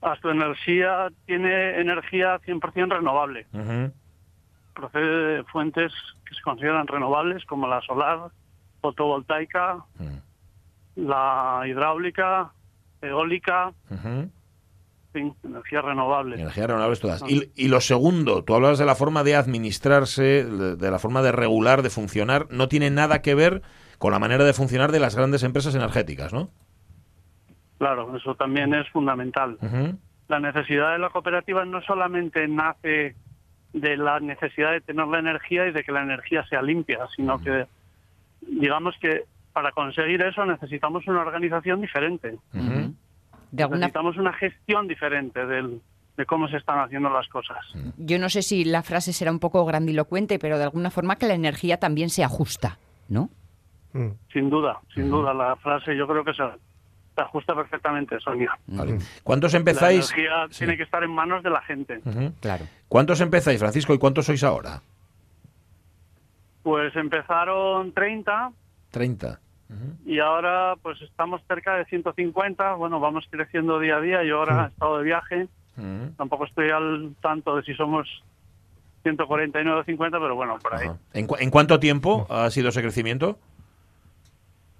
Hasta Energía tiene energía 100% renovable. Procede de fuentes que se consideran renovables como la solar, fotovoltaica, la hidráulica, eólica, energías renovables. Energías renovables todas. Y, y lo segundo, tú hablas de la forma de administrarse, de, de la forma de regular, de funcionar, no tiene nada que ver con la manera de funcionar de las grandes empresas energéticas, ¿no? Claro, eso también es fundamental. La necesidad de la cooperativa no solamente nace de la necesidad de tener la energía y de que la energía sea limpia, sino que digamos que para conseguir eso necesitamos una organización diferente. De alguna Necesitamos una gestión diferente del, de cómo se están haciendo las cosas. Yo no sé si la frase será un poco grandilocuente, pero de alguna forma que la energía también se ajusta, ¿no? Sin duda, sin duda. La frase yo creo que se, se ajusta perfectamente, Sonia. Vale. ¿Cuántos empezáis? La energía Sí. tiene que estar en manos de la gente. Claro. ¿Cuántos empezáis, Francisco, y cuántos sois ahora? Pues empezaron 30 30. y ahora pues estamos cerca de 150. Bueno, vamos creciendo día a día. Yo ahora he estado de viaje. Tampoco estoy al tanto de si somos 149 o 50, pero bueno, por ahí. ¿En, cu- en cuánto tiempo ha sido ese crecimiento?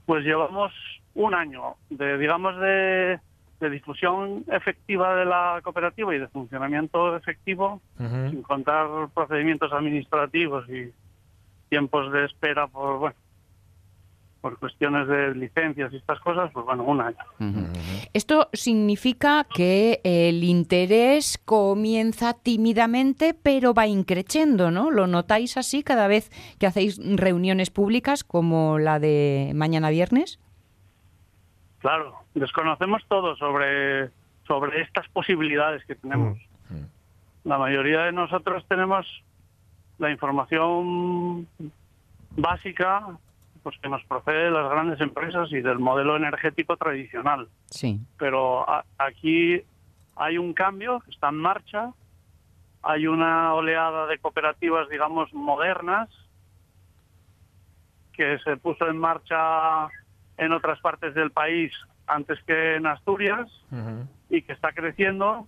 Pues llevamos un año de, digamos, de, de difusión efectiva de la cooperativa y de funcionamiento efectivo, sin contar procedimientos administrativos y tiempos de espera por, bueno, por cuestiones de licencias y estas cosas, pues bueno, un año. Esto significa que el interés comienza tímidamente, pero va increciendo, ¿no? ¿Lo notáis así cada vez que hacéis reuniones públicas como la de mañana viernes? Claro, desconocemos todo sobre, sobre estas posibilidades que tenemos. La mayoría de nosotros tenemos la información básica pues que nos procede de las grandes empresas y del modelo energético tradicional. Sí. Pero a- aquí hay un cambio que está en marcha, hay una oleada de cooperativas, digamos, modernas, que se puso en marcha en otras partes del país antes que en Asturias y que está creciendo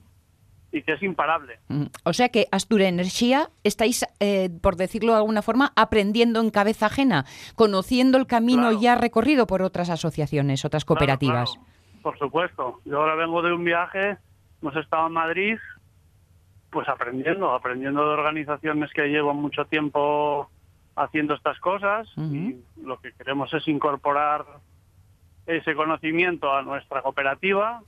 y que es imparable. Mm. O sea que Astura Energía estáis, eh, por decirlo de alguna forma, aprendiendo en cabeza ajena, conociendo el camino ya recorrido por otras asociaciones, otras cooperativas. Claro, claro, por supuesto. Yo ahora vengo de un viaje, hemos estado en Madrid, pues aprendiendo, aprendiendo de organizaciones que llevan mucho tiempo haciendo estas cosas y lo que queremos es incorporar ese conocimiento a nuestra cooperativa.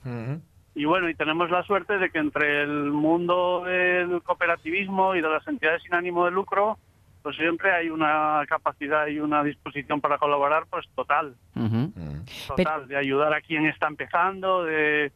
Y bueno, y tenemos la suerte de que entre el mundo del cooperativismo y de las entidades sin ánimo de lucro, pues siempre hay una capacidad y una disposición para colaborar, pues total, total, de ayudar a quien está empezando, de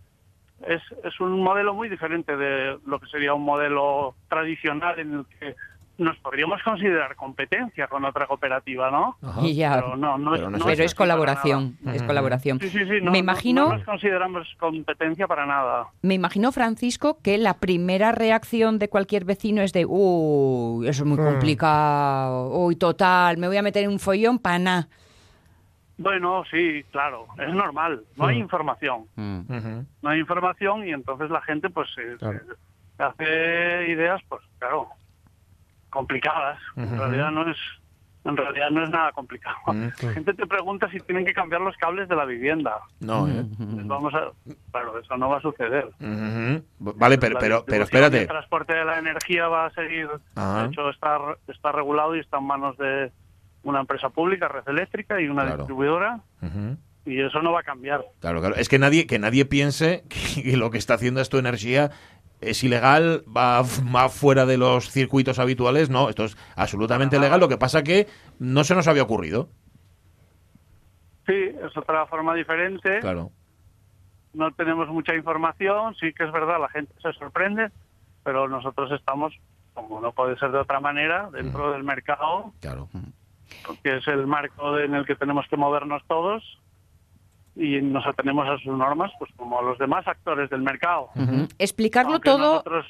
es, es un modelo muy diferente de lo que sería un modelo tradicional en el que nos podríamos considerar competencia con otra cooperativa, ¿no? Y ya. Pero no, no es- no Pero es colaboración, es colaboración. Sí, sí, sí, no, Me no- imagino, no nos consideramos competencia para nada. me imagino, Francisco, que la primera reacción de cualquier vecino es de, uy, eso es muy Mm. complicado, uy, total, me voy a meter en un follón para nada. Bueno, sí, claro, es normal. No hay Mm. información. No hay información y entonces la gente pues se- se hace ideas, pues claro, complicadas. En realidad no es en realidad no es nada complicado. La gente te pregunta si tienen que cambiar los cables de la vivienda. No, ¿eh? Vamos a, claro, eso no va a suceder. Vale, pero, La pero, pero espérate. El transporte de la energía va a seguir, de hecho está, está regulado y está en manos de una empresa pública, Red Eléctrica, y una distribuidora, y eso no va a cambiar. Claro, claro. Es que nadie, que nadie piense que lo que está haciendo esto energía es ilegal, va, va fuera de los circuitos habituales. No, esto es absolutamente legal. Lo que pasa que no se nos había ocurrido. Sí, es otra forma diferente. Claro. No tenemos mucha información, sí que es verdad, la gente se sorprende, pero nosotros estamos, como no puede ser de otra manera, dentro del mercado, Claro. porque es el marco en el que tenemos que movernos todos y nos atenemos a sus normas, pues como a los demás actores del mercado. Explicarlo Aunque todo. nosotros-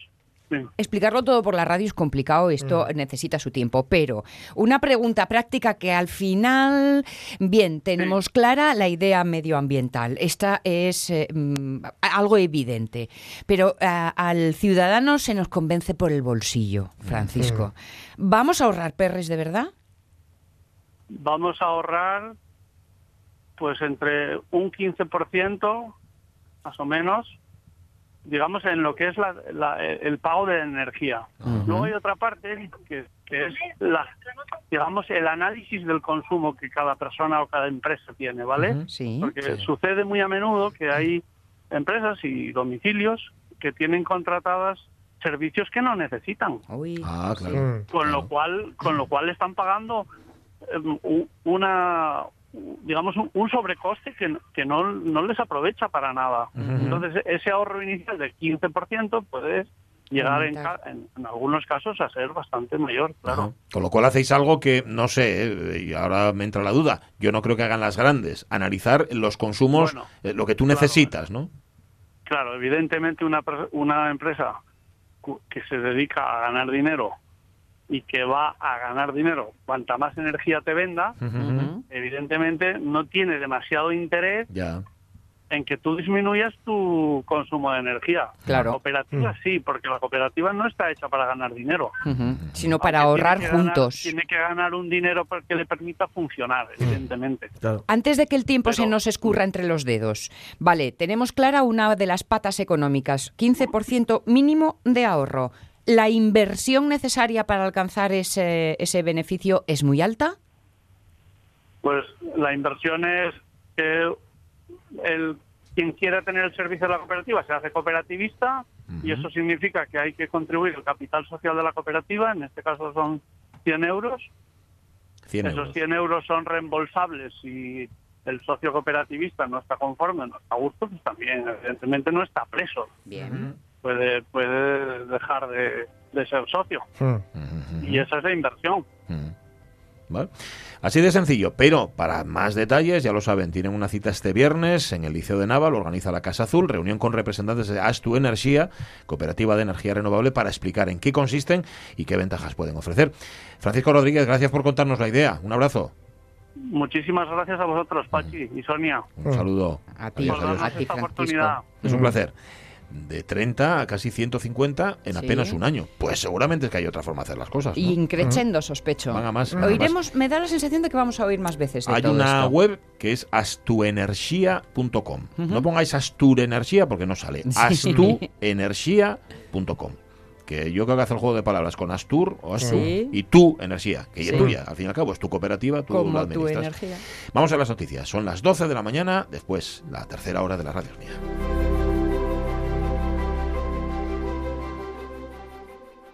sí. Explicarlo todo por la radio es complicado, esto necesita su tiempo, pero una pregunta práctica que al final, bien, tenemos clara la idea medioambiental, esta es eh, mm, algo evidente, pero ah, al ciudadano se nos convence por el bolsillo, Francisco. ¿Vamos a ahorrar perres de verdad? vamos a ahorrar pues entre un 15% más o menos digamos en lo que es la- la- el pago de energía luego hay otra parte que, que es la digamos el análisis del consumo que cada persona o cada empresa tiene vale sí. porque Sí. sucede muy a menudo que hay empresas y domicilios que tienen contratadas servicios que no necesitan Ah, claro. con lo cual con lo cual están pagando em, una digamos un, un sobrecoste que, que no, no les aprovecha para nada. Entonces ese ahorro inicial del 15% puede llegar en, ca- en- en algunos casos a ser bastante mayor claro. Con lo cual hacéis algo que, no sé, eh, y ahora me entra la duda, yo no creo que hagan las grandes, analizar los consumos, Bueno, eh, lo que tú necesitas, ¿no? Claro, evidentemente una, una empresa cu- que se dedica a ganar dinero y que va a ganar dinero cuanta más energía te venda, evidentemente no tiene demasiado interés Ya. en que tú disminuyas tu consumo de energía. Claro. La cooperativa sí, porque la cooperativa no está hecha para ganar dinero. Sino para Aunque ahorrar tiene que ganar- juntos. tiene que ganar un dinero para que le permita funcionar, evidentemente. Antes de que el tiempo se nos escurra entre los dedos. Vale, tenemos clara una de las patas económicas, 15% mínimo de ahorro. ¿La inversión necesaria para alcanzar ese, ese beneficio es muy alta? Pues la inversión es que el quien quiera tener el servicio de la cooperativa se hace cooperativista y eso significa que hay que contribuir el capital social de la cooperativa, en este caso son 100 euros. 100 Esos euros. 100 euros son reembolsables si el socio cooperativista no está conforme, no está a gusto, pues también evidentemente no está preso. Bien. Puede, puede dejar de, de ser socio. Hmm. Y esa es la inversión. ¿Vale? Así de sencillo, pero para más detalles, ya lo saben, tienen una cita este viernes en el Liceo de Nava, lo organiza la Casa Azul, reunión con representantes de Astu Energía, cooperativa de energía renovable, para explicar en qué consisten y qué ventajas pueden ofrecer. Francisco Rodríguez, gracias por contarnos la idea. Un abrazo. Muchísimas gracias a vosotros, Pachi y Sonia. Un saludo. A ti, Adiós, esta oportunidad. Es un placer. De 30 a casi 150 en Sí. apenas un año. Pues seguramente es que hay otra forma de hacer las cosas. ¿no? Y increchendo, sospecho. Van a más, van a Oiremos, me da la sensación de que vamos a oír más veces de Hay todo una esto. web que es astuenergia.com. No pongáis asturenergia porque no sale. Sí. Astuenergia.com. Que yo creo que hace el juego de palabras con Astur o Astur Sí. y tu energía, que Sí. es tuya. Al fin y al cabo es tu cooperativa, tú la Como tu administras. energía. Vamos a las noticias. Son las 12 de la mañana, después la tercera hora de la radio mía.